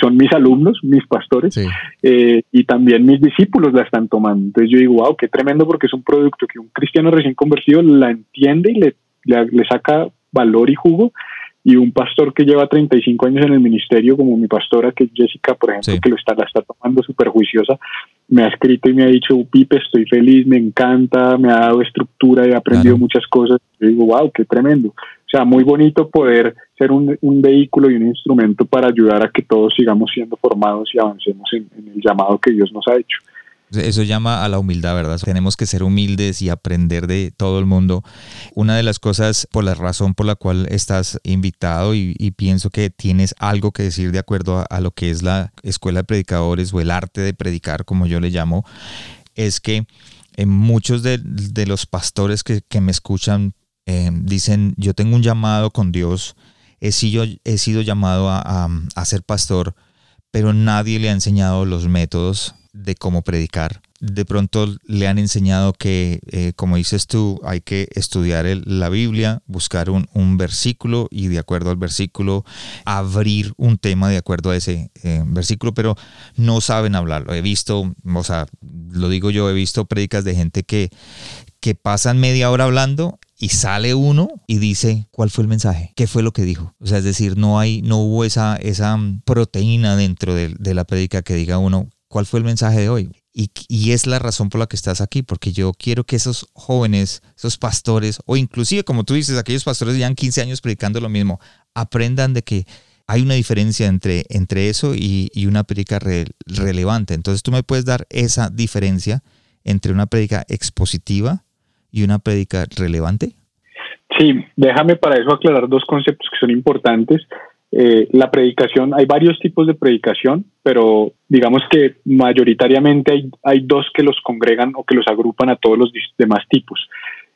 son mis alumnos, mis pastores, eh, y también mis discípulos la están tomando. Entonces yo digo, wow, qué tremendo porque es un producto que un cristiano recién convertido la entiende y le, le saca valor y jugo y un pastor que lleva 35 años en el ministerio, como mi pastora, que es Jessica, por ejemplo, que lo está, la está tomando súper juiciosa, me ha escrito y me ha dicho, Pipe, estoy feliz, me encanta, me ha dado estructura, he aprendido muchas cosas. Yo digo, wow, qué tremendo. O sea, muy bonito poder ser un, vehículo y un instrumento para ayudar a que todos sigamos siendo formados y avancemos en el llamado que Dios nos ha hecho. Eso llama a la humildad, ¿verdad? Tenemos que ser humildes y aprender de todo el mundo. Una de las cosas por la razón por la cual estás invitado y, pienso que tienes algo que decir de acuerdo a, lo que es la escuela de predicadores o el arte de predicar, como yo le llamo, es que en muchos de, los pastores que, me escuchan eh, dicen, yo tengo un llamado con Dios, he sido, he sido llamado a, a ser pastor, pero nadie le ha enseñado los métodos de cómo predicar. De pronto le han enseñado que, eh, como dices tú, hay que estudiar la Biblia, buscar un, versículo y de acuerdo al versículo abrir un tema de acuerdo a ese eh, versículo, pero no saben hablarlo. He visto, o sea, lo digo yo, he visto predicas de gente que, que pasan media hora hablando y sale uno y dice cuál fue el mensaje, qué fue lo que dijo. O sea, es decir, no hay, no hubo esa, esa proteína dentro de, de la predica que diga uno cuál fue el mensaje de hoy. Y, es la razón por la que estás aquí, porque yo quiero que esos jóvenes, esos pastores, o inclusive, como tú dices, aquellos pastores ya llevan 15 años predicando lo mismo, aprendan de que hay una diferencia entre, entre eso y, una predica relevante. Entonces tú me puedes dar esa diferencia entre una predica expositiva y una predica relevante. Sí, déjame para eso aclarar dos conceptos que son importantes. Eh, la predicación, hay varios tipos de predicación, pero digamos que mayoritariamente hay, hay dos que los congregan o que los agrupan a todos los demás tipos.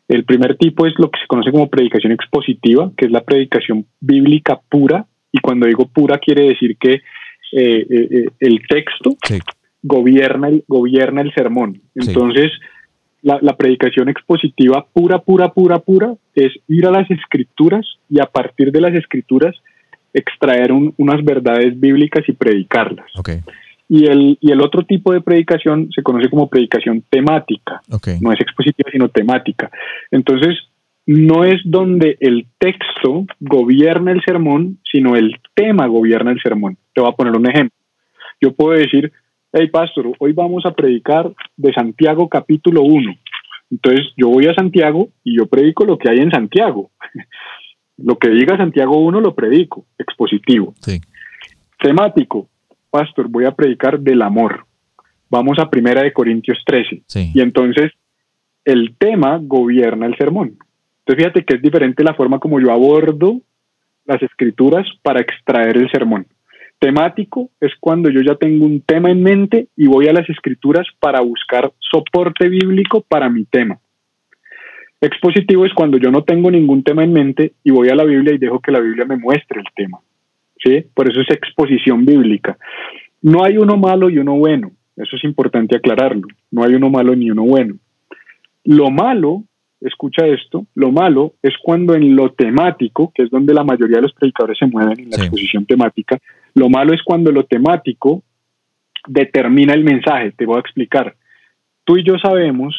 El primer tipo es lo que se conoce como predicación expositiva, que es la predicación bíblica pura, y cuando digo pura quiere decir que eh, eh, el texto gobierna, el, gobierna el sermón. Entonces, la, la, predicación expositiva pura, pura, pura, pura es ir a las escrituras y a partir de las escrituras extraer unas verdades bíblicas y predicarlas. Y, el, y el otro tipo de predicación se conoce como predicación temática. No es expositiva, sino temática. Entonces, no es donde el texto gobierna el sermón, sino el tema gobierna el sermón. Te voy a poner un ejemplo. Yo puedo decir, hey pastor, hoy vamos a predicar de Santiago capítulo 1. Entonces yo voy a Santiago y yo predico lo que hay en Santiago. (laughs) Lo que diga Santiago 1 lo predico, expositivo. Temático, pastor, voy a predicar del amor. Vamos a Primera de Corintios 13. Y entonces el tema gobierna el sermón. Entonces fíjate que es diferente la forma como yo abordo las escrituras para extraer el sermón. Temático es cuando yo ya tengo un tema en mente y voy a las escrituras para buscar soporte bíblico para mi tema. Expositivo es cuando yo no tengo ningún tema en mente y voy a la Biblia y dejo que la Biblia me muestre el tema. ¿sí? Por eso es exposición bíblica. No hay uno malo y uno bueno. Eso es importante aclararlo. No hay uno malo ni uno bueno. Lo malo, escucha esto, lo malo es cuando en lo temático, que es donde la mayoría de los predicadores se mueven en la exposición temática, lo malo es cuando lo temático determina el mensaje. Te voy a explicar. Tú y yo sabemos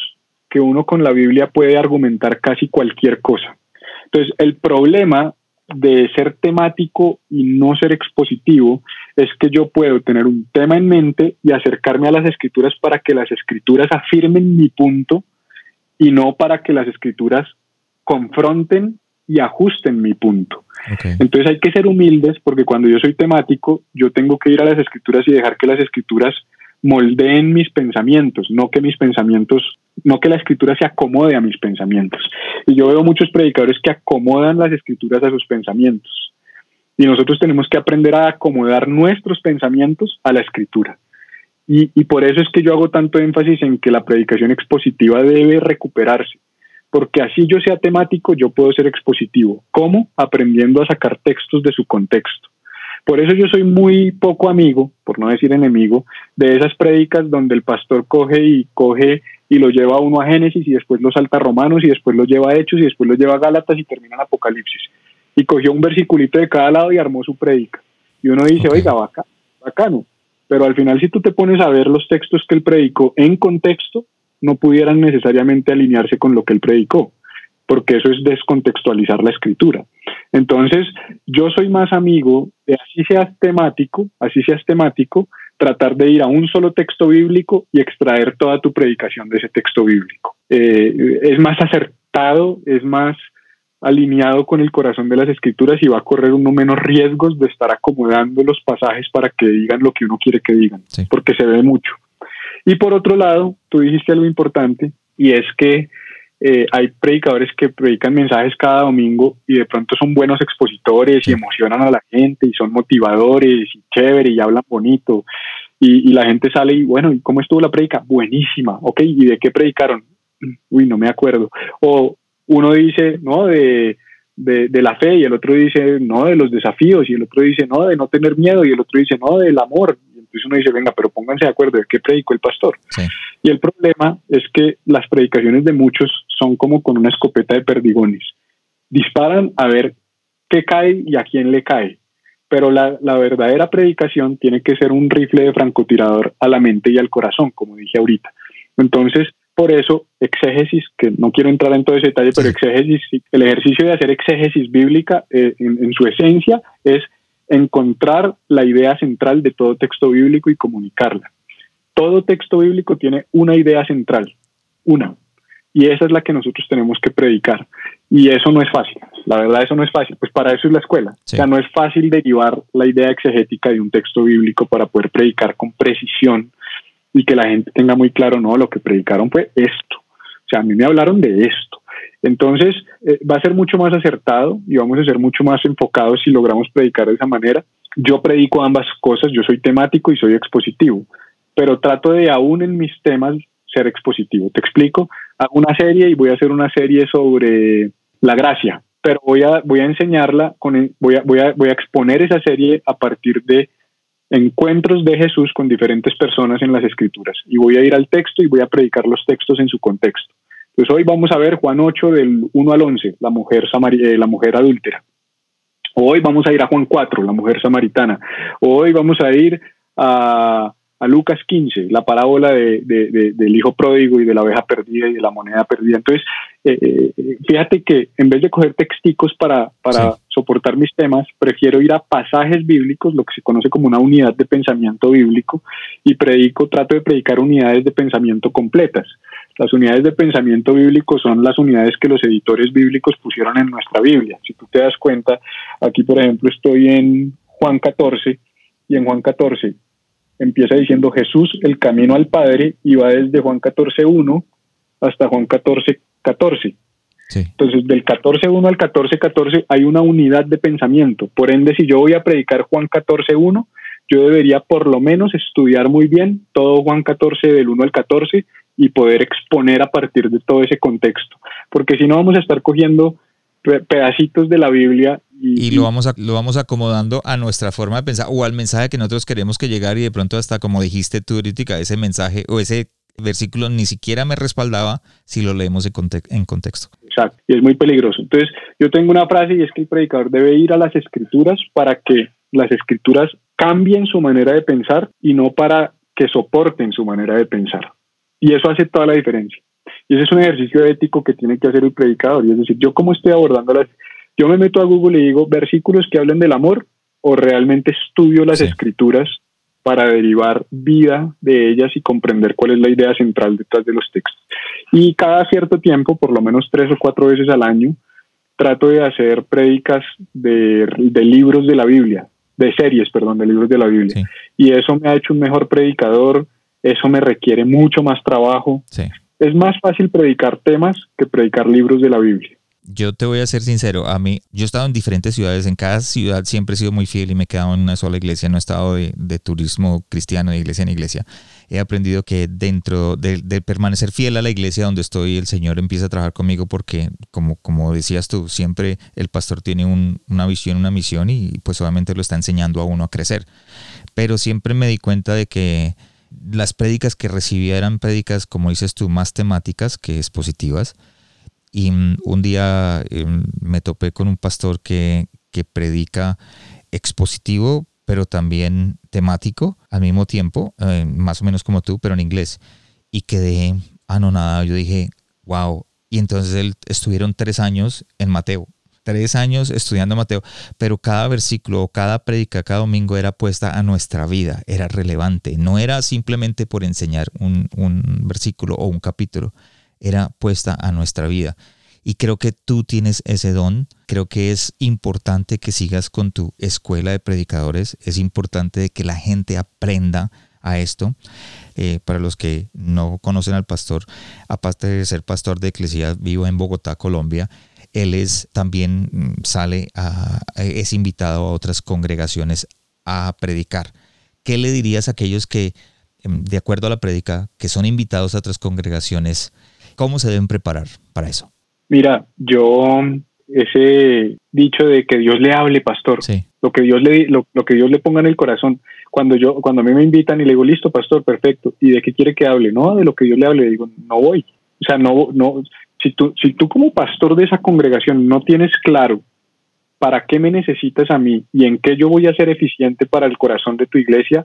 que uno con la Biblia puede argumentar casi cualquier cosa. Entonces, el problema de ser temático y no ser expositivo es que yo puedo tener un tema en mente y acercarme a las escrituras para que las escrituras afirmen mi punto y no para que las escrituras confronten y ajusten mi punto. Entonces hay que ser humildes porque cuando yo soy temático, yo tengo que ir a las escrituras y dejar que las escrituras moldeen mis pensamientos, no que mis pensamientos, no que la escritura se acomode a mis pensamientos. Y yo veo muchos predicadores que acomodan las escrituras a sus pensamientos. Y nosotros tenemos que aprender a acomodar nuestros pensamientos a la escritura. Y, por eso es que yo hago tanto énfasis en que la predicación expositiva debe recuperarse porque así yo sea temático, yo puedo ser expositivo. ¿Cómo? Aprendiendo a sacar textos de su contexto. Por eso yo soy muy poco amigo, por no decir enemigo, de esas prédicas donde el pastor coge y coge y lo lleva uno a Génesis y después lo salta a Romanos y después lo lleva a Hechos y después lo lleva a Gálatas y termina en Apocalipsis. Y cogió un versiculito de cada lado y armó su prédica. Y uno dice, oiga, bacano. Pero al final si tú te pones a ver los textos que él predicó en contexto, no pudieran necesariamente alinearse con lo que él predicó, porque eso es descontextualizar la escritura. Entonces, yo soy más amigo de así seas temático, así seas temático, tratar de ir a un solo texto bíblico y extraer toda tu predicación de ese texto bíblico. Eh, es más acertado, es más alineado con el corazón de las escrituras y va a correr uno menos riesgos de estar acomodando los pasajes para que digan lo que uno quiere que digan, porque se ve mucho. Y por otro lado, tú dijiste algo importante y es que eh, hay predicadores que predican mensajes cada domingo y de pronto son buenos expositores y emocionan a la gente y son motivadores y chévere y hablan bonito y, la gente sale y bueno, ¿y cómo estuvo la predica? Buenísima, ok, ¿y de qué predicaron? Uy, no me acuerdo. O uno dice, no, de, de, de, la fe y el otro dice, no, de los desafíos y el otro dice, no, de no tener miedo y el otro dice, no, del amor entonces uno dice, venga, pero pónganse de acuerdo de qué predicó el pastor. Y el problema es que las predicaciones de muchos son como con una escopeta de perdigones. Disparan a ver qué cae y a quién le cae. Pero la, la verdadera predicación tiene que ser un rifle de francotirador a la mente y al corazón, como dije ahorita. Entonces, por eso, exégesis, que no quiero entrar en todo ese detalle, pero exégesis, el ejercicio de hacer exégesis bíblica eh, en, su esencia es encontrar la idea central de todo texto bíblico y comunicarla. Todo texto bíblico tiene una idea central, una, y esa es la que nosotros tenemos que predicar. Y eso no es fácil, la verdad eso no es fácil, pues para eso es la escuela. O sea, no es fácil derivar la idea exegética de un texto bíblico para poder predicar con precisión y que la gente tenga muy claro, no, lo que predicaron fue esto. O sea, a mí me hablaron de esto. Entonces, eh, va a ser mucho más acertado y vamos a ser mucho más enfocados si logramos predicar de esa manera. Yo predico ambas cosas, yo soy temático y soy expositivo, pero trato de aún en mis temas ser expositivo. Te explico, hago una serie y voy a hacer una serie sobre la gracia, pero voy a, voy a enseñarla, con, voy, a, voy, a, voy a exponer esa serie a partir de encuentros de Jesús con diferentes personas en las escrituras y voy a ir al texto y voy a predicar los textos en su contexto. Pues hoy vamos a ver Juan 8 del 1 al 11, la mujer, eh, la mujer adúltera. Hoy vamos a ir a Juan 4, la mujer samaritana. Hoy vamos a ir a, a Lucas 15, la parábola de, del hijo pródigo y de la oveja perdida y de la moneda perdida. Entonces, eh, eh, fíjate que en vez de coger texticos para, para soportar mis temas, prefiero ir a pasajes bíblicos, lo que se conoce como una unidad de pensamiento bíblico, y predico, trato de predicar unidades de pensamiento completas. Las unidades de pensamiento bíblico son las unidades que los editores bíblicos pusieron en nuestra Biblia. Si tú te das cuenta, aquí por ejemplo estoy en Juan 14 y en Juan 14 empieza diciendo Jesús el camino al Padre y va desde Juan 14.1 hasta Juan 14.14. 14. Entonces, del 14.1 al 14.14 hay una unidad de pensamiento. Por ende, si yo voy a predicar Juan 14.1, yo debería por lo menos estudiar muy bien todo Juan 14 del 1 al 14 y poder exponer a partir de todo ese contexto. Porque si no vamos a estar cogiendo pedacitos de la Biblia y, lo vamos lo vamos acomodando a nuestra forma de pensar o al mensaje que nosotros queremos que llegar y de pronto hasta como dijiste tú ahorita ese mensaje o ese versículo ni siquiera me respaldaba si lo leemos en, en contexto. Exacto, y es muy peligroso. Entonces, yo tengo una frase y es que el predicador debe ir a las escrituras para que las escrituras cambien su manera de pensar y no para que soporten su manera de pensar. Y eso hace toda la diferencia. Y ese es un ejercicio ético que tiene que hacer el predicador. Y es decir, yo cómo estoy abordando las... Yo me meto a Google y digo versículos que hablen del amor o realmente estudio las escrituras para derivar vida de ellas y comprender cuál es la idea central detrás de los textos. Y cada cierto tiempo, por lo menos tres o cuatro veces al año, trato de hacer prédicas de, libros de la Biblia, de series, perdón, de libros de la Biblia. Y eso me ha hecho un mejor predicador, eso me requiere mucho más trabajo. Es más fácil predicar temas que predicar libros de la Biblia yo te voy a ser sincero, a mí, yo he estado en diferentes ciudades, en cada ciudad siempre he sido muy fiel y me he quedado en una sola iglesia, no he estado de, turismo cristiano de iglesia en iglesia. He aprendido que dentro de, permanecer fiel a la iglesia donde estoy, el Señor empieza a trabajar conmigo porque, como, como decías tú, siempre el pastor tiene una visión, una misión y pues obviamente lo está enseñando a uno a crecer. Pero siempre me di cuenta de que las prédicas que recibía eran prédicas, como dices tú, más temáticas que expositivas y mm, un día em, me topé con un pastor que, predica expositivo, pero también temático al mismo tiempo, eh, más o menos como tú, pero en inglés. Y quedé anonadado. Yo dije, wow. Y entonces él, estuvieron tres años en Mateo. Tres años estudiando Mateo, pero cada versículo, cada predica, cada domingo era puesta a nuestra vida, era relevante. No era simplemente por enseñar un, un versículo o un capítulo, era puesta a nuestra vida. Y creo que tú tienes ese don. Creo que es importante que sigas con tu escuela de predicadores. Es importante que la gente aprenda a esto. Eh, para los que no conocen al pastor, aparte de ser pastor de iglesia, vivo en Bogotá, Colombia. Él es también mm, sale a, es invitado a otras congregaciones a predicar. ¿Qué le dirías a aquellos que, em, de acuerdo a la prédica, que son invitados a otras congregaciones, ¿Cómo se deben preparar para eso? Mira, yo ese dicho de que Dios le hable, pastor, lo que Dios le lo, que Dios le ponga en el corazón. Cuando yo cuando a mí me invitan y le digo, "Listo, pastor, perfecto." ¿Y de qué quiere que hable? No, de lo que Dios le hable, le digo, "No voy." O sea, no no si tú si tú como pastor de esa congregación no tienes claro para qué me necesitas a mí y en qué yo voy a ser eficiente para el corazón de tu iglesia,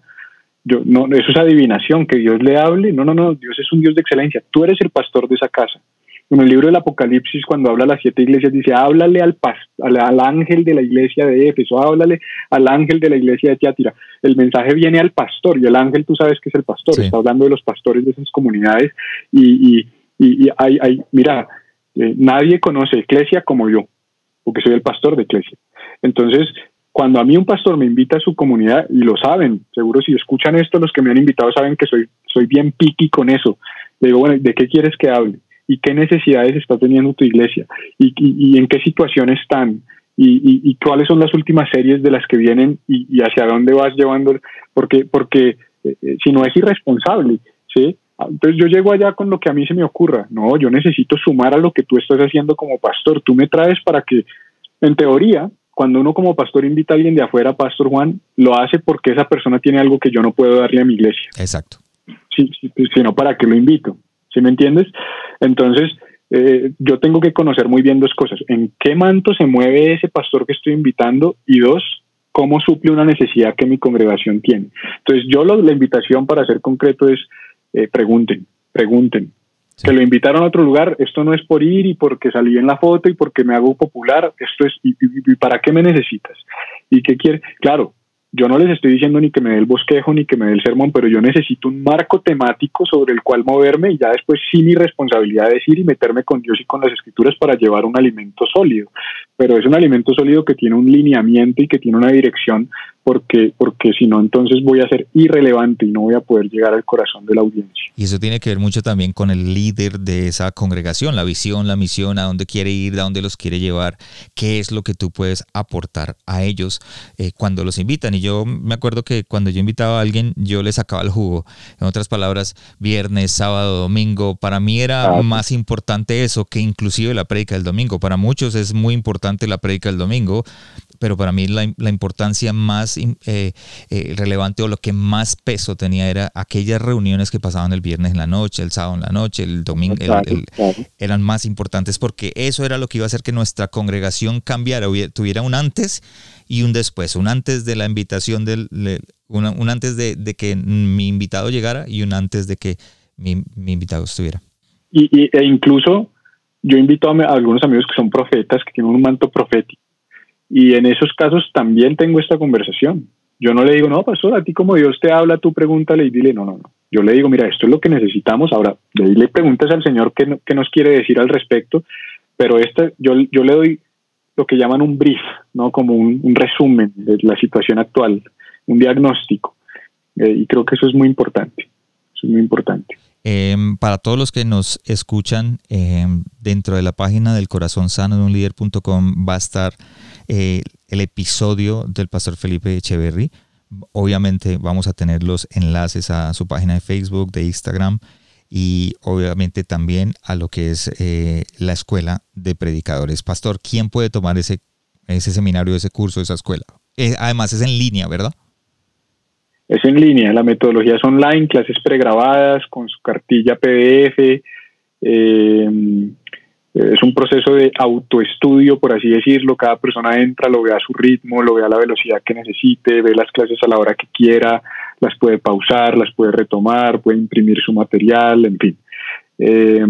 yo, no, eso es adivinación, que Dios le hable. No, no, no, Dios es un Dios de excelencia. Tú eres el pastor de esa casa. En el libro del Apocalipsis, cuando habla a las siete iglesias, dice, háblale al, al, ángel de la iglesia de Éfeso, háblale al ángel de la iglesia de Tiátira. El mensaje viene al pastor y el ángel tú sabes que es el pastor, está hablando de los pastores de esas comunidades y, y, y, hay, mira, eh, nadie conoce iglesia como yo, porque soy el pastor de iglesia. Entonces, cuando a mí un pastor me invita a su comunidad, y lo saben, seguro si escuchan esto, los que me han invitado saben que soy, soy bien piqui con eso. Le digo, bueno, ¿de qué quieres que hable? ¿Y qué necesidades está teniendo tu iglesia? ¿Y, y, en qué situación están? Y, y, cuáles son las últimas series de las que vienen y, hacia dónde vas llevando? Porque, porque eh, eh, si no es irresponsable, ¿sí? Entonces yo llego allá con lo que a mí se me ocurra. No, yo necesito sumar a lo que tú estás haciendo como pastor. Tú me traes para que, en teoría, cuando uno como pastor invita a alguien de afuera, Pastor Juan, lo hace porque esa persona tiene algo que yo no puedo darle a mi iglesia. Exacto. Sí, sí sino para que lo invito. ¿Sí me entiendes? Entonces, eh, yo tengo que conocer muy bien dos cosas. ¿En qué manto se mueve ese pastor que estoy invitando? Y dos, ¿cómo suple una necesidad que mi congregación tiene? Entonces, yo la invitación para ser concreto es, eh, pregunten, pregunten, se lo invitaron a otro lugar, esto no es por ir y porque salí en la foto y porque me hago popular, esto es, y, para qué me necesitas? ¿Y qué quiere? Claro, yo no les estoy diciendo ni que me dé el bosquejo ni que me dé el sermón, pero yo necesito un marco temático sobre el cual moverme y ya después sí mi responsabilidad es ir y meterme con Dios y con las escrituras para llevar un alimento sólido. Pero es un alimento sólido que tiene un lineamiento y que tiene una dirección porque, porque si no, entonces voy a ser irrelevante y no voy a poder llegar al corazón de la audiencia. Y eso tiene que ver mucho también con el líder de esa congregación, la visión, la misión, a dónde quiere ir, a dónde los quiere llevar, qué es lo que tú puedes aportar a ellos eh, cuando los invitan. Y yo me acuerdo que cuando yo invitaba a alguien, yo le sacaba el jugo. En otras palabras, viernes, sábado, domingo, para mí era más importante eso que inclusive la predica del domingo. Para muchos es muy importante la predica del domingo, pero para mí la, importancia más eh, eh, relevante o lo que más peso tenía era aquellas reuniones que pasaban el viernes en la noche, el sábado en la noche, el domingo, eran más importantes porque eso era lo que iba a hacer que nuestra congregación cambiara, tuviera un antes y un después, un antes de la invitación, del, un antes de, que mi invitado llegara y un antes de que mi, invitado estuviera. Y, e incluso yo invito a, a algunos amigos que son profetas, que tienen un manto profético y en esos casos también tengo esta conversación. Yo no le digo, no, pastor, a ti como Dios te habla, tú pregúntale y dile, no, no, no. Yo le digo, mira, esto es lo que necesitamos. Ahora, le preguntas al Señor qué, nos quiere decir al respecto, pero este, yo, yo le doy lo que llaman un brief, ¿no? Como un, resumen de la situación actual, un diagnóstico. Eh, y creo que eso es muy importante. Eso es muy importante. Em, para todos los que nos escuchan, em, dentro de la página del corazón sano de un líder.com va a estar eh, el episodio del pastor Felipe Echeverry. Obviamente vamos a tener los enlaces a su página de Facebook, de Instagram y obviamente también a lo que es eh, la escuela de predicadores. Pastor, ¿quién puede tomar ese, ese seminario, ese curso, esa escuela? Eh, además es en línea, ¿verdad? Es en línea, la metodología es online, clases pregrabadas con su cartilla PDF. Eh, es un proceso de autoestudio, por así decirlo. Cada persona entra, lo ve a su ritmo, lo ve a la velocidad que necesite, ve las clases a la hora que quiera, las puede pausar, las puede retomar, puede imprimir su material, en fin. Eh,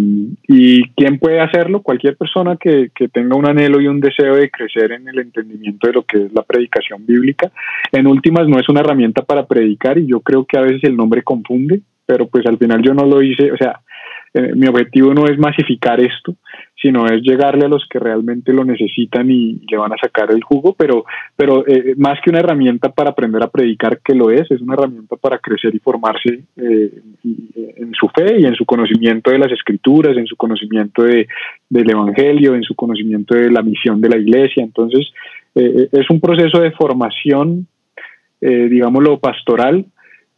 ¿Y quién puede hacerlo? Cualquier persona que, que, tenga un anhelo y un deseo de crecer en el entendimiento de lo que es la predicación bíblica. En últimas, no es una herramienta para predicar y yo creo que a veces el nombre confunde, pero pues al final yo no lo hice, o sea, eh, mi objetivo no es masificar esto, sino es llegarle a los que realmente lo necesitan y, le van a sacar el jugo, pero, pero eh, más que una herramienta para aprender a predicar, que lo es, es una herramienta para crecer y formarse eh, en su fe y en su conocimiento de las escrituras, en su conocimiento de, del Evangelio, en su conocimiento de la misión de la iglesia. Entonces, es un proceso de formación, digámoslo, pastoral,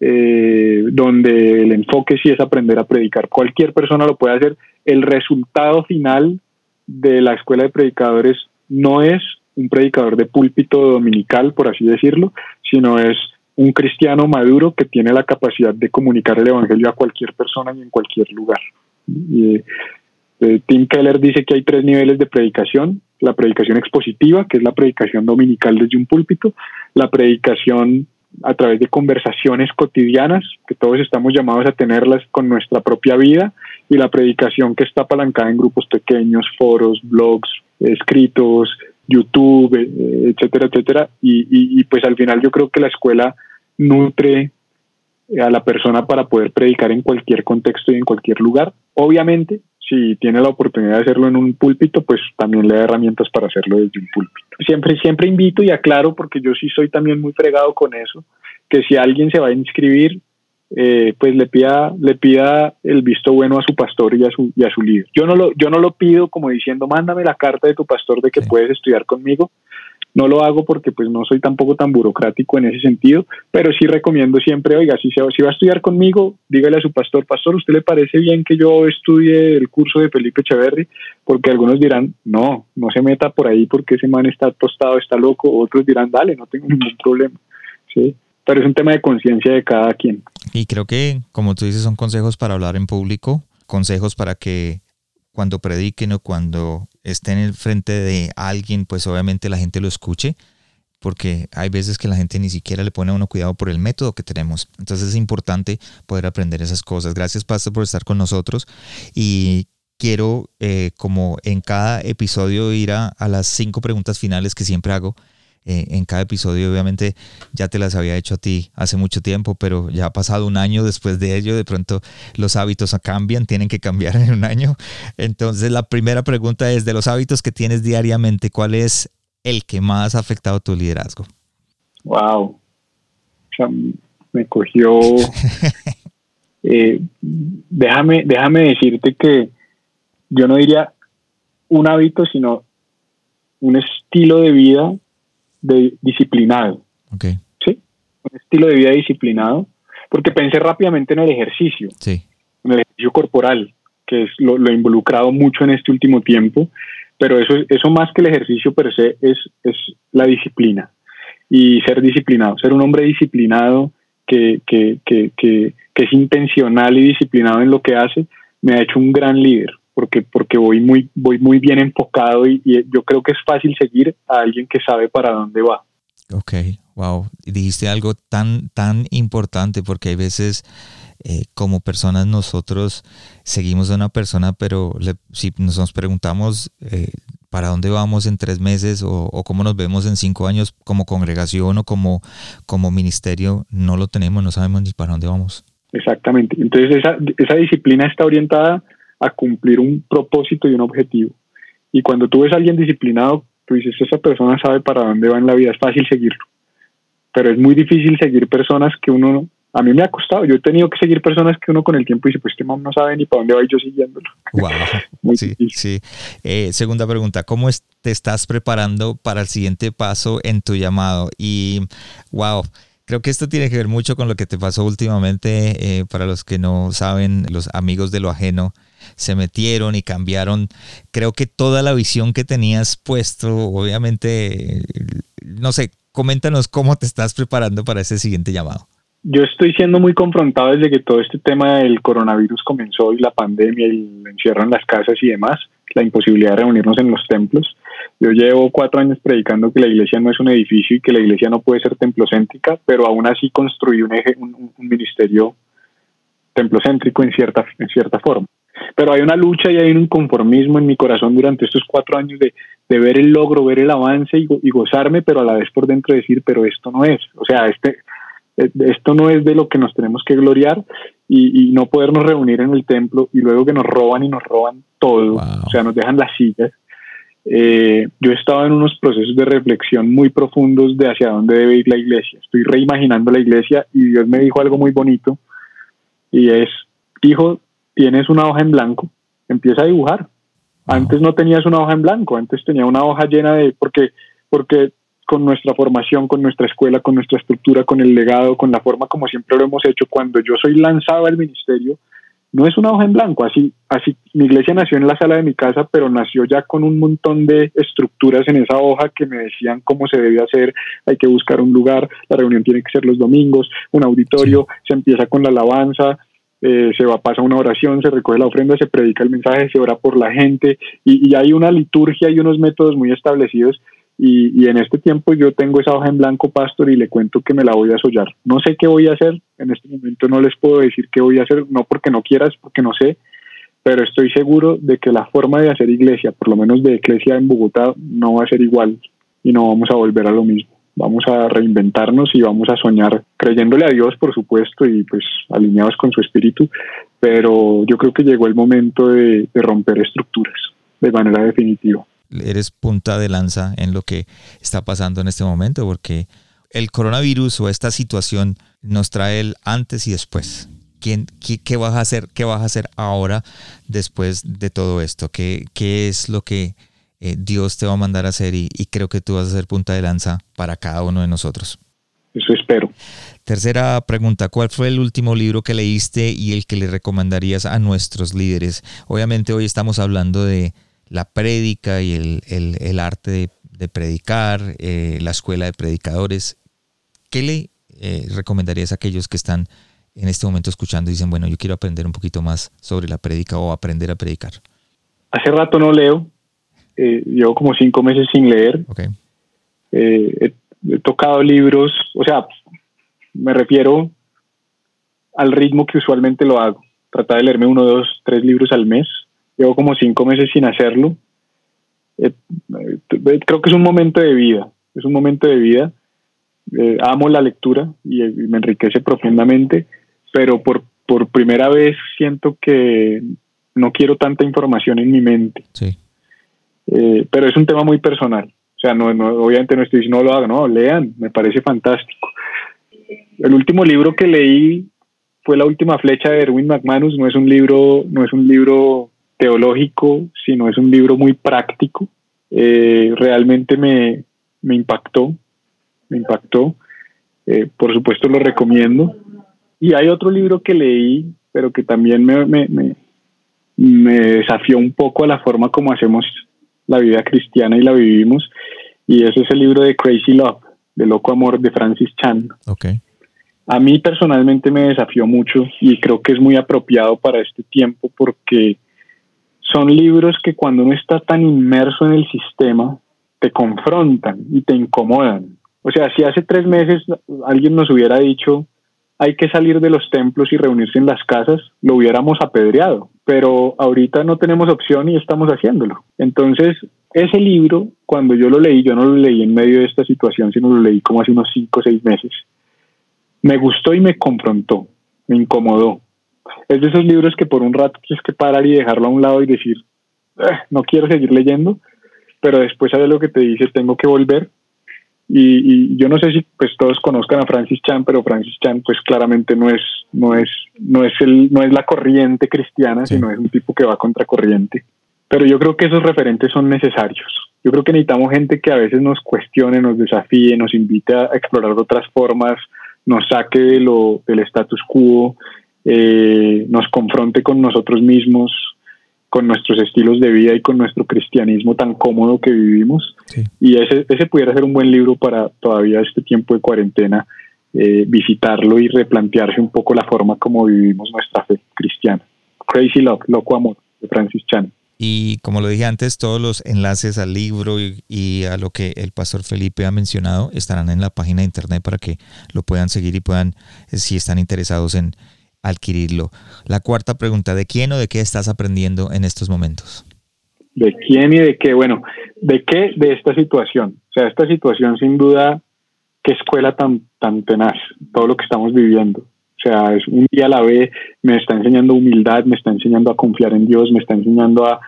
eh, donde el enfoque sí es aprender a predicar. Cualquier persona lo puede hacer. El resultado final de la escuela de predicadores no es un predicador de púlpito dominical, por así decirlo, sino es un cristiano maduro que tiene la capacidad de comunicar el evangelio a cualquier persona y en cualquier lugar. Eh, Tim Keller dice que hay tres niveles de predicación, la predicación expositiva, que es la predicación dominical desde un púlpito, la predicación a través de conversaciones cotidianas, que todos estamos llamados a tenerlas con nuestra propia vida, y la predicación que está apalancada en grupos pequeños, foros, blogs, escritos, YouTube, eh, etcétera, etcétera. Y, y, pues al final yo creo que la escuela nutre a la persona para poder predicar en cualquier contexto y en cualquier lugar. Obviamente, si tiene la oportunidad de hacerlo en un púlpito, pues también le da herramientas para hacerlo desde un púlpito. Siempre, siempre invito y aclaro, porque yo sí soy también muy fregado con eso, que si alguien se va a inscribir, eh, pues le pida, le pida el visto bueno a su pastor y a su, y a su líder. Yo no, lo, yo no lo pido como diciendo, mándame la carta de tu pastor de que puedes estudiar conmigo, no lo hago porque pues no soy tampoco tan burocrático en ese sentido, pero sí recomiendo siempre, oiga, si, se, si va a estudiar conmigo, dígale a su pastor, pastor, ¿usted le parece bien que yo estudie el curso de Felipe Echeverry? Porque algunos dirán, no, no se meta por ahí porque ese man está tostado, está loco, otros dirán, dale, no tengo ningún problema, ¿sí? Pero es un tema de conciencia de cada quien. Y creo que, como tú dices, son consejos para hablar en público, consejos para que cuando prediquen o cuando estén en frente de alguien, pues obviamente la gente lo escuche, porque hay veces que la gente ni siquiera le pone a uno cuidado por el método que tenemos. Entonces es importante poder aprender esas cosas. Gracias, Pastor, por estar con nosotros. Y quiero, eh, como en cada episodio, ir a las cinco preguntas finales que siempre hago eh, en cada episodio. Obviamente ya te las había hecho a ti hace mucho tiempo, pero ya ha pasado un año después de ello. De pronto los hábitos cambian, tienen que cambiar (laughs) en un año. Entonces la primera pregunta es, de los hábitos que tienes diariamente, ¿cuál es el que más ha afectado tu liderazgo? Wow. me cogió... (laughs) Eh, déjame, déjame decirte que yo no diría un hábito, sino un estilo de vida de disciplinado. Okay. ¿Sí? Un estilo de vida disciplinado. Porque pensé rápidamente en el ejercicio. Sí. En el ejercicio corporal, que es lo, he involucrado mucho en este último tiempo. Pero eso, eso más que el ejercicio per se es, es la disciplina. Y ser disciplinado, ser un hombre disciplinado que, que, que, que es intencional y disciplinado en lo que hace, me ha hecho un gran líder porque, porque voy, muy, voy muy bien enfocado y, yo creo que es fácil seguir a alguien que sabe para dónde va. Ok, wow. Dijiste algo tan, tan importante porque hay veces eh, como personas nosotros seguimos a una persona, pero si nos preguntamos eh, para dónde vamos en tres meses o, o, cómo nos vemos en cinco años como congregación o como, como ministerio, no lo tenemos, no sabemos ni para dónde vamos. Exactamente. Entonces esa, esa disciplina está orientada a cumplir un propósito y un objetivo. Y cuando tú ves a alguien disciplinado, tú dices, esa persona sabe para dónde va en la vida, es fácil seguirlo. Pero es muy difícil seguir personas que uno, a mí me ha costado, yo he tenido que seguir personas que uno con el tiempo dice, pues este man no sabe ni para dónde va y yo siguiéndolo. (laughs) Wow. sí, sí. Eh, segunda pregunta, ¿cómo te estás preparando para el siguiente paso en tu llamado? Y, wow. Creo que esto tiene que ver mucho con lo que te pasó últimamente. Eh, para los que no saben, los amigos de lo ajeno se metieron y cambiaron. Creo que toda la visión que tenías puesto, obviamente, no sé, coméntanos cómo te estás preparando para ese siguiente llamado. Yo estoy siendo muy confrontado desde que todo este tema del coronavirus comenzó y la pandemia y el encierro en las casas y demás, la imposibilidad de reunirnos en los templos. Yo llevo cuatro años predicando que la iglesia no es un edificio y que la iglesia no puede ser templocéntrica, pero aún así construí un, eje, un, ministerio templocéntrico en cierta, en cierta forma. Pero hay una lucha y hay un inconformismo en mi corazón durante estos cuatro años de, de ver el logro, ver el avance y, y, gozarme, pero a la vez por dentro decir, pero esto no es. O sea, este, eh, esto no es de lo que nos tenemos que gloriar y, y no podernos reunir en el templo y luego que nos roban y nos roban todo, o sea, nos dejan las sillas eh, yo he estado en unos procesos de reflexión muy profundos de hacia dónde debe ir la iglesia. Estoy reimaginando la iglesia y Dios me dijo algo muy bonito y es, hijo, tienes una hoja en blanco, empieza a dibujar. Antes no tenías una hoja en blanco, antes tenía una hoja llena de, porque, porque con nuestra formación, con nuestra escuela, con nuestra estructura, con el legado, con la forma como siempre lo hemos hecho, cuando yo soy lanzado al ministerio, no es una hoja en blanco, así, así mi iglesia nació en la sala de mi casa, pero nació ya con un montón de estructuras en esa hoja que me decían cómo se debe hacer, hay que buscar un lugar, la reunión tiene que ser los domingos, un auditorio, se empieza con la alabanza, eh, se va, pasa una oración, se recoge la ofrenda, se predica el mensaje, se ora por la gente y, y hay una liturgia y unos métodos muy establecidos y, en este tiempo yo tengo esa hoja en blanco, pastor, y le cuento que me la voy a sollar. No sé qué voy a hacer, en este momento no les puedo decir qué voy a hacer, no porque no quieras, porque no sé, pero estoy seguro de que la forma de hacer iglesia, por lo menos de iglesia en Bogotá, no va a ser igual y no vamos a volver a lo mismo. Vamos a reinventarnos y vamos a soñar creyéndole a Dios, por supuesto, y pues alineados con su espíritu, pero yo creo que llegó el momento de romper estructuras de manera definitiva eres punta de lanza en lo que está pasando en este momento, porque el coronavirus o esta situación nos trae el antes y después. ¿Quién, qué, vas a hacer, ¿Qué vas a hacer ahora después de todo esto? ¿Qué, qué es lo que eh, Dios te va a mandar a hacer? Y, y creo que tú vas a ser punta de lanza para cada uno de nosotros. Eso espero. Tercera pregunta, ¿cuál fue el último libro que leíste y el que le recomendarías a nuestros líderes? Obviamente hoy estamos hablando de, la prédica y el, arte de, predicar, eh, la escuela de predicadores. ¿Qué le eh, recomendarías a aquellos que están en este momento escuchando y dicen, bueno, yo quiero aprender un poquito más sobre la prédica o aprender a predicar? Hace rato no leo, eh, llevo como cinco meses sin leer. he, tocado libros, o sea, me refiero al ritmo que usualmente lo hago. Tratar de leerme uno, dos, tres libros al mes Llevo como cinco meses sin hacerlo. Eh, eh, creo que es un momento de vida, es un momento de vida. Eh, amo la lectura y, me enriquece profundamente, pero por, por primera vez siento que no quiero tanta información en mi mente. Sí. Pero es un tema muy personal. O sea, no, obviamente no estoy diciendo no lo hagan, no, lean, me parece fantástico. El último libro que leí fue La última flecha de Erwin McManus, no es un libro, no es un libro teológico, sino es un libro muy práctico. Eh, realmente me, impactó, me impactó. Eh, por supuesto lo recomiendo. Y hay otro libro que leí, pero que también me, me, me, desafió un poco a la forma como hacemos la vida cristiana y la vivimos. Y ese es el libro de Crazy Love, de Loco Amor, de Francis Chan. Okay. A mí personalmente me desafió mucho y creo que es muy apropiado para este tiempo porque son libros que cuando uno está tan inmerso en el sistema, te confrontan y te incomodan. O sea, si hace tres meses alguien nos hubiera dicho hay que salir de los templos y reunirse en las casas, lo hubiéramos apedreado. Pero ahorita no tenemos opción y estamos haciéndolo. Entonces, ese libro, cuando yo lo leí, yo no lo leí en medio de esta situación, sino lo leí como hace unos cinco o seis meses, me gustó y me confrontó, me incomodó es de esos libros que por un rato tienes que parar y dejarlo a un lado y decir, eh, no quiero seguir leyendo, pero después hay lo que te dice, tengo que volver. Y, yo no sé si pues todos conozcan a Francis Chan, pero Francis Chan pues claramente no es, no es, no es, el, no es la corriente cristiana, sino es un tipo que va contra corriente. Pero yo creo que esos referentes son necesarios. Yo creo que necesitamos gente que a veces nos cuestione, nos desafíe, nos invite a explorar otras formas, nos saque de lo, del status quo, eh, nos confronte con nosotros mismos, con nuestros estilos de vida y con nuestro cristianismo tan cómodo que vivimos. Y ese, ese pudiera ser un buen libro para todavía este tiempo de cuarentena, eh, visitarlo y replantearse un poco la forma como vivimos nuestra fe cristiana. Crazy Love, Loco Amor, de Francis Chan. Y como lo dije antes, todos los enlaces al libro y, a lo que el pastor Felipe ha mencionado estarán en la página de internet para que lo puedan seguir y puedan, eh, si están interesados en, adquirirlo. La cuarta pregunta, ¿de quién o de qué estás aprendiendo en estos momentos? ¿De quién y de qué? Bueno, ¿de qué? De esta situación. O sea, esta situación sin duda, qué escuela tan, tan tenaz, todo lo que estamos viviendo. O sea, es un día a la vez, me está enseñando humildad, me está enseñando a confiar en Dios, me está enseñando a,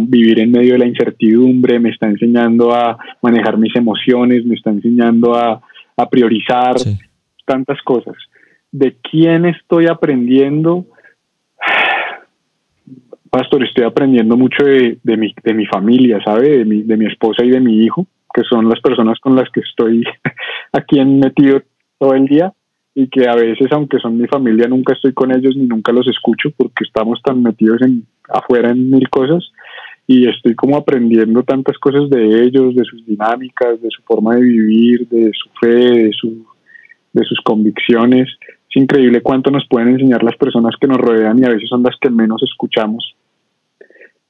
vivir en medio de la incertidumbre, me está enseñando a manejar mis emociones, me está enseñando a, priorizar tantas cosas de quién estoy aprendiendo. (sighs) Pastor, estoy aprendiendo mucho de, mi, de mi familia, ¿sabe? De mi, de mi esposa y de mi hijo, que son las personas con las que estoy (laughs) aquí metido todo el día y que a veces, aunque son mi familia, nunca estoy con ellos ni nunca los escucho porque estamos tan metidos en, afuera en mil cosas y estoy como aprendiendo tantas cosas de ellos, de sus dinámicas, de su forma de vivir, de su fe, de, su, de sus convicciones es increíble cuánto nos pueden enseñar las personas que nos rodean y a veces son las que menos escuchamos.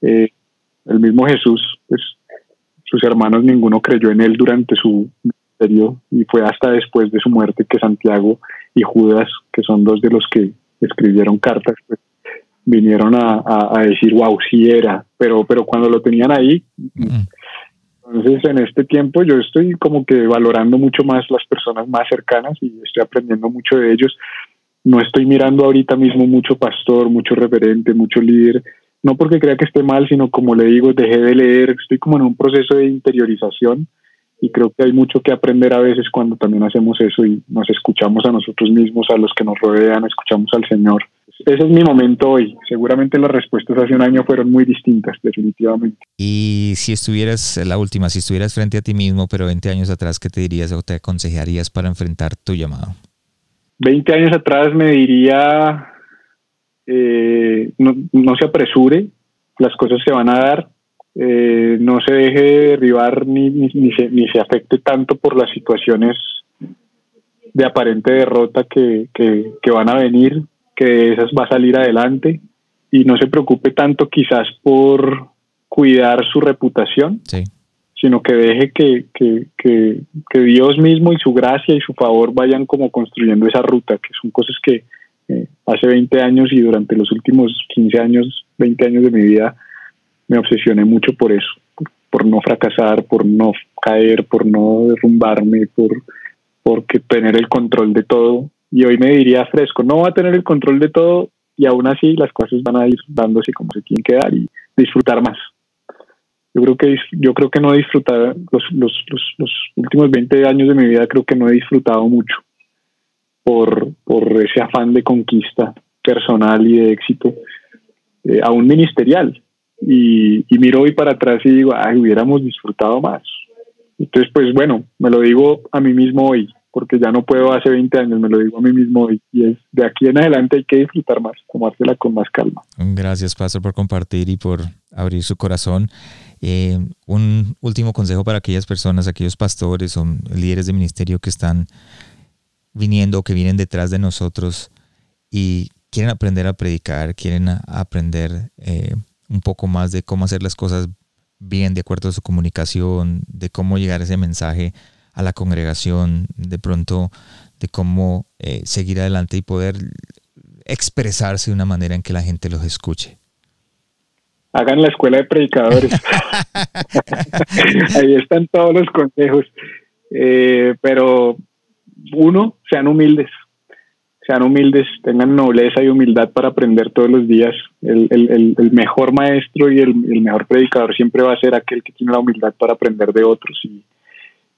Eh, el mismo Jesús, pues sus hermanos ninguno creyó en él durante su ministerio y fue hasta después de su muerte que Santiago y Judas, que son dos de los que escribieron cartas, pues, vinieron a, decir, wow, sí era, pero, pero cuando lo tenían ahí, entonces, en este tiempo yo estoy como que valorando mucho más las personas más cercanas y estoy aprendiendo mucho de ellos. No estoy mirando ahorita mismo mucho pastor, mucho referente, mucho líder, no porque crea que esté mal, sino como le digo, dejé de leer, estoy como en un proceso de interiorización y creo que hay mucho que aprender a veces cuando también hacemos eso y nos escuchamos a nosotros mismos, a los que nos rodean, escuchamos al Señor ese es mi momento hoy. Seguramente las respuestas hace un año fueron muy distintas, definitivamente. Y si estuvieras, la última, si estuvieras frente a ti mismo, pero 20 años atrás, ¿qué te dirías o te aconsejarías para enfrentar tu llamado? 20 años atrás me diría, eh, no, se apresure, las cosas se van a dar, eh, no se deje derribar ni, ni, se, ni se afecte tanto por las situaciones de aparente derrota que, que, que van a venir que esas va a salir adelante y no se preocupe tanto quizás por cuidar su reputación, sino que deje que, que, que, Dios mismo y su gracia y su favor vayan como construyendo esa ruta, que son cosas que eh, hace 20 años y durante los últimos 15 años, 20 años de mi vida, me obsesioné mucho por eso, por, no fracasar, por no caer, por no derrumbarme, por porque tener el control de todo y hoy me diría fresco, no va a tener el control de todo y aún así las cosas van a ir dándose como se tienen que dar y disfrutar más. Yo creo que yo creo que no he disfrutado los, los, últimos 20 años de mi vida creo que no he disfrutado mucho por, por ese afán de conquista personal y de éxito, eh, aún ministerial. Y, y miro hoy para atrás y digo, ay, hubiéramos disfrutado más. Entonces, pues bueno, me lo digo a mí mismo hoy, porque ya no puedo hace 20 años, me lo digo a mí mismo y, es de aquí en adelante hay que disfrutar más, tomársela con más calma. Gracias, Pastor, por compartir y por abrir su corazón. Eh, un último consejo para aquellas personas, aquellos pastores o líderes de ministerio que están viniendo que vienen detrás de nosotros y quieren aprender a predicar, quieren aprender eh, un poco más de cómo hacer las cosas bien de acuerdo a su comunicación, de cómo llegar ese mensaje a la congregación, de pronto de cómo eh, seguir adelante y poder expresarse de una manera en que la gente los escuche. Hagan la escuela de predicadores. (laughs) (laughs) Ahí están todos los consejos. Eh, pero uno, sean humildes. sean humildes, tengan nobleza y humildad para aprender todos los días. El, el, el mejor maestro y el, mejor predicador siempre va a ser aquel que tiene la humildad para aprender de otros. Y,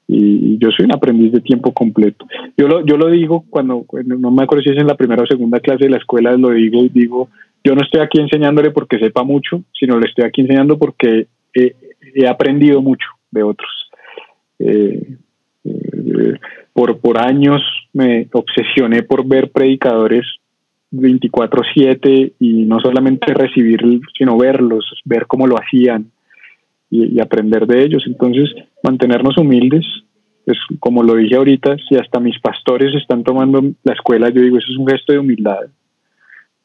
y yo soy un aprendiz de tiempo completo. Yo lo, yo lo digo cuando, no me acuerdo si es en la primera o segunda clase de la escuela, lo digo y digo, yo no estoy aquí enseñándole porque sepa mucho, sino le estoy aquí enseñando porque he, he aprendido mucho de otros. Eh, eh, por, por años me obsesioné por ver predicadores 24/7 y no solamente recibir, sino verlos, ver cómo lo hacían y, aprender de ellos. Entonces, mantenernos humildes, es como lo dije ahorita, si hasta mis pastores están tomando la escuela, yo digo, eso es un gesto de humildad.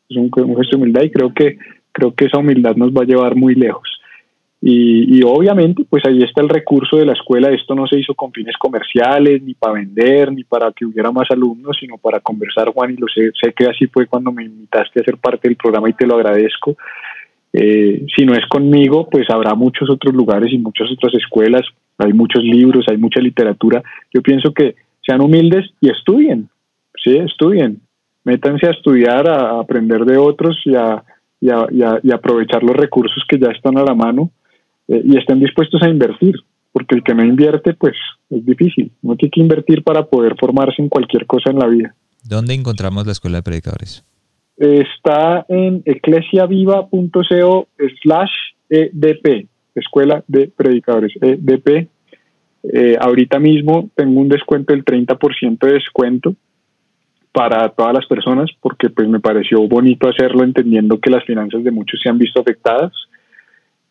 Es un, un gesto de humildad y creo que, creo que esa humildad nos va a llevar muy lejos. Y, obviamente, pues ahí está el recurso de la escuela. Esto no se hizo con fines comerciales, ni para vender, ni para que hubiera más alumnos, sino para conversar, Juan, y lo sé, sé que así fue cuando me invitaste a ser parte del programa y te lo agradezco. Eh, si no es conmigo, pues habrá muchos otros lugares y muchas otras escuelas. Hay muchos libros, hay mucha literatura. Yo pienso que sean humildes y estudien, sí, estudien. Métanse a estudiar, a aprender de otros y a, y y aprovechar los recursos que ya están a la mano eh, y estén dispuestos a invertir, porque el que no invierte, pues es difícil. No tiene que invertir para poder formarse en cualquier cosa en la vida. ¿Dónde encontramos la Escuela de Predicadores? Está en eclesiaviva.co slash EDP, Escuela de Predicadores, EDP. Eh, ahorita mismo tengo un descuento del 30% de descuento para todas las personas porque pues me pareció bonito hacerlo entendiendo que las finanzas de muchos se han visto afectadas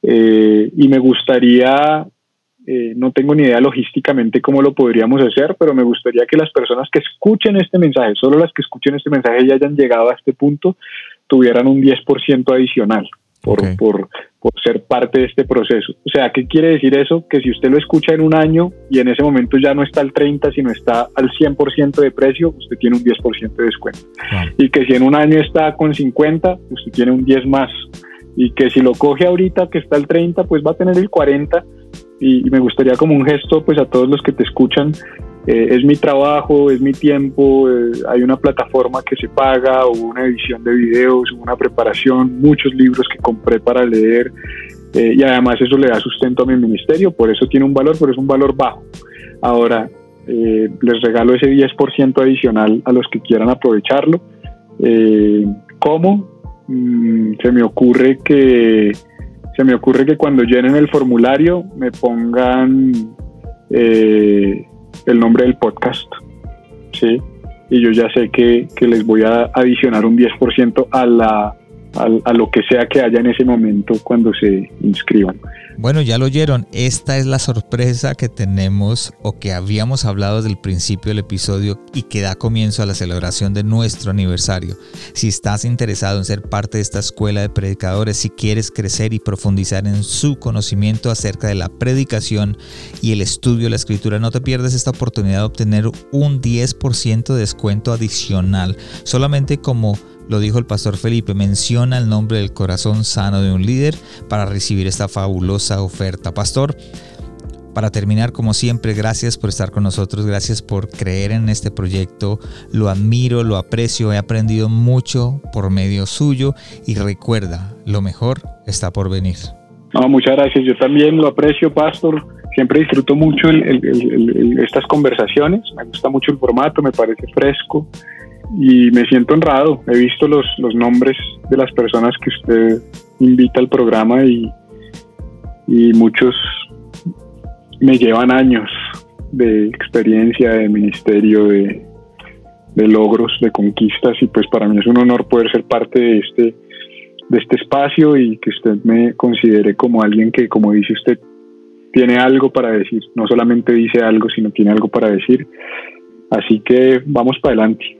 eh, y me gustaría, eh, no tengo ni idea logísticamente cómo lo podríamos hacer, pero me gustaría que las personas que escuchen este mensaje, solo las que escuchen este mensaje y hayan llegado a este punto, tuvieran un 10% adicional por, por, por ser parte de este proceso. O sea, ¿qué quiere decir eso? Que si usted lo escucha en un año y en ese momento ya no está al 30, sino está al 100% de precio, usted tiene un 10% de descuento. Y que si en un año está con 50, usted tiene un 10 más y que si lo coge ahorita que está el 30, pues va a tener el 40 y, me gustaría como un gesto pues a todos los que te escuchan, eh, es mi trabajo, es mi tiempo, eh, hay una plataforma que se paga, o una edición de videos, una preparación, muchos libros que compré para leer eh, y además eso le da sustento a mi ministerio, por eso tiene un valor, pero es un valor bajo. Ahora, les regalo ese 10% adicional a los que quieran aprovecharlo. ¿Cómo? Mm, se me ocurre que se me ocurre que cuando llenen el formulario me pongan eh, el nombre del podcast, ¿sí? Y yo ya sé que, que les voy a adicionar un 10% a, la, a lo que sea que haya en ese momento cuando se inscriban. Bueno, ya lo oyeron, esta es la sorpresa que tenemos o que habíamos hablado desde el principio del episodio y que da comienzo a la celebración de nuestro aniversario. Si estás interesado en ser parte de esta escuela de predicadores, si quieres crecer y profundizar en su conocimiento acerca de la predicación y el estudio de la escritura, no te pierdas esta oportunidad de obtener un 10% de descuento adicional, solamente como lo dijo el pastor Felipe, menciona el nombre del corazón sano de un líder para recibir esta fabulosa oferta. Pastor, para terminar, como siempre, gracias por estar con nosotros, gracias por creer en este proyecto, lo admiro, lo aprecio, he aprendido mucho por medio suyo y recuerda, lo mejor está por venir. No, muchas gracias, yo también lo aprecio, Pastor, siempre disfruto mucho estas conversaciones, me gusta mucho el formato, me parece fresco, y me siento honrado. He visto los, los nombres de las personas que usted invita al programa y, y muchos me llevan años de experiencia, de ministerio, de, de, logros, de conquistas y pues para mí es un honor poder ser parte de este, de este espacio y que usted me considere como alguien que, como dice usted, tiene algo para decir, no solamente dice algo, sino tiene algo para decir. Así que vamos para adelante.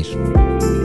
Música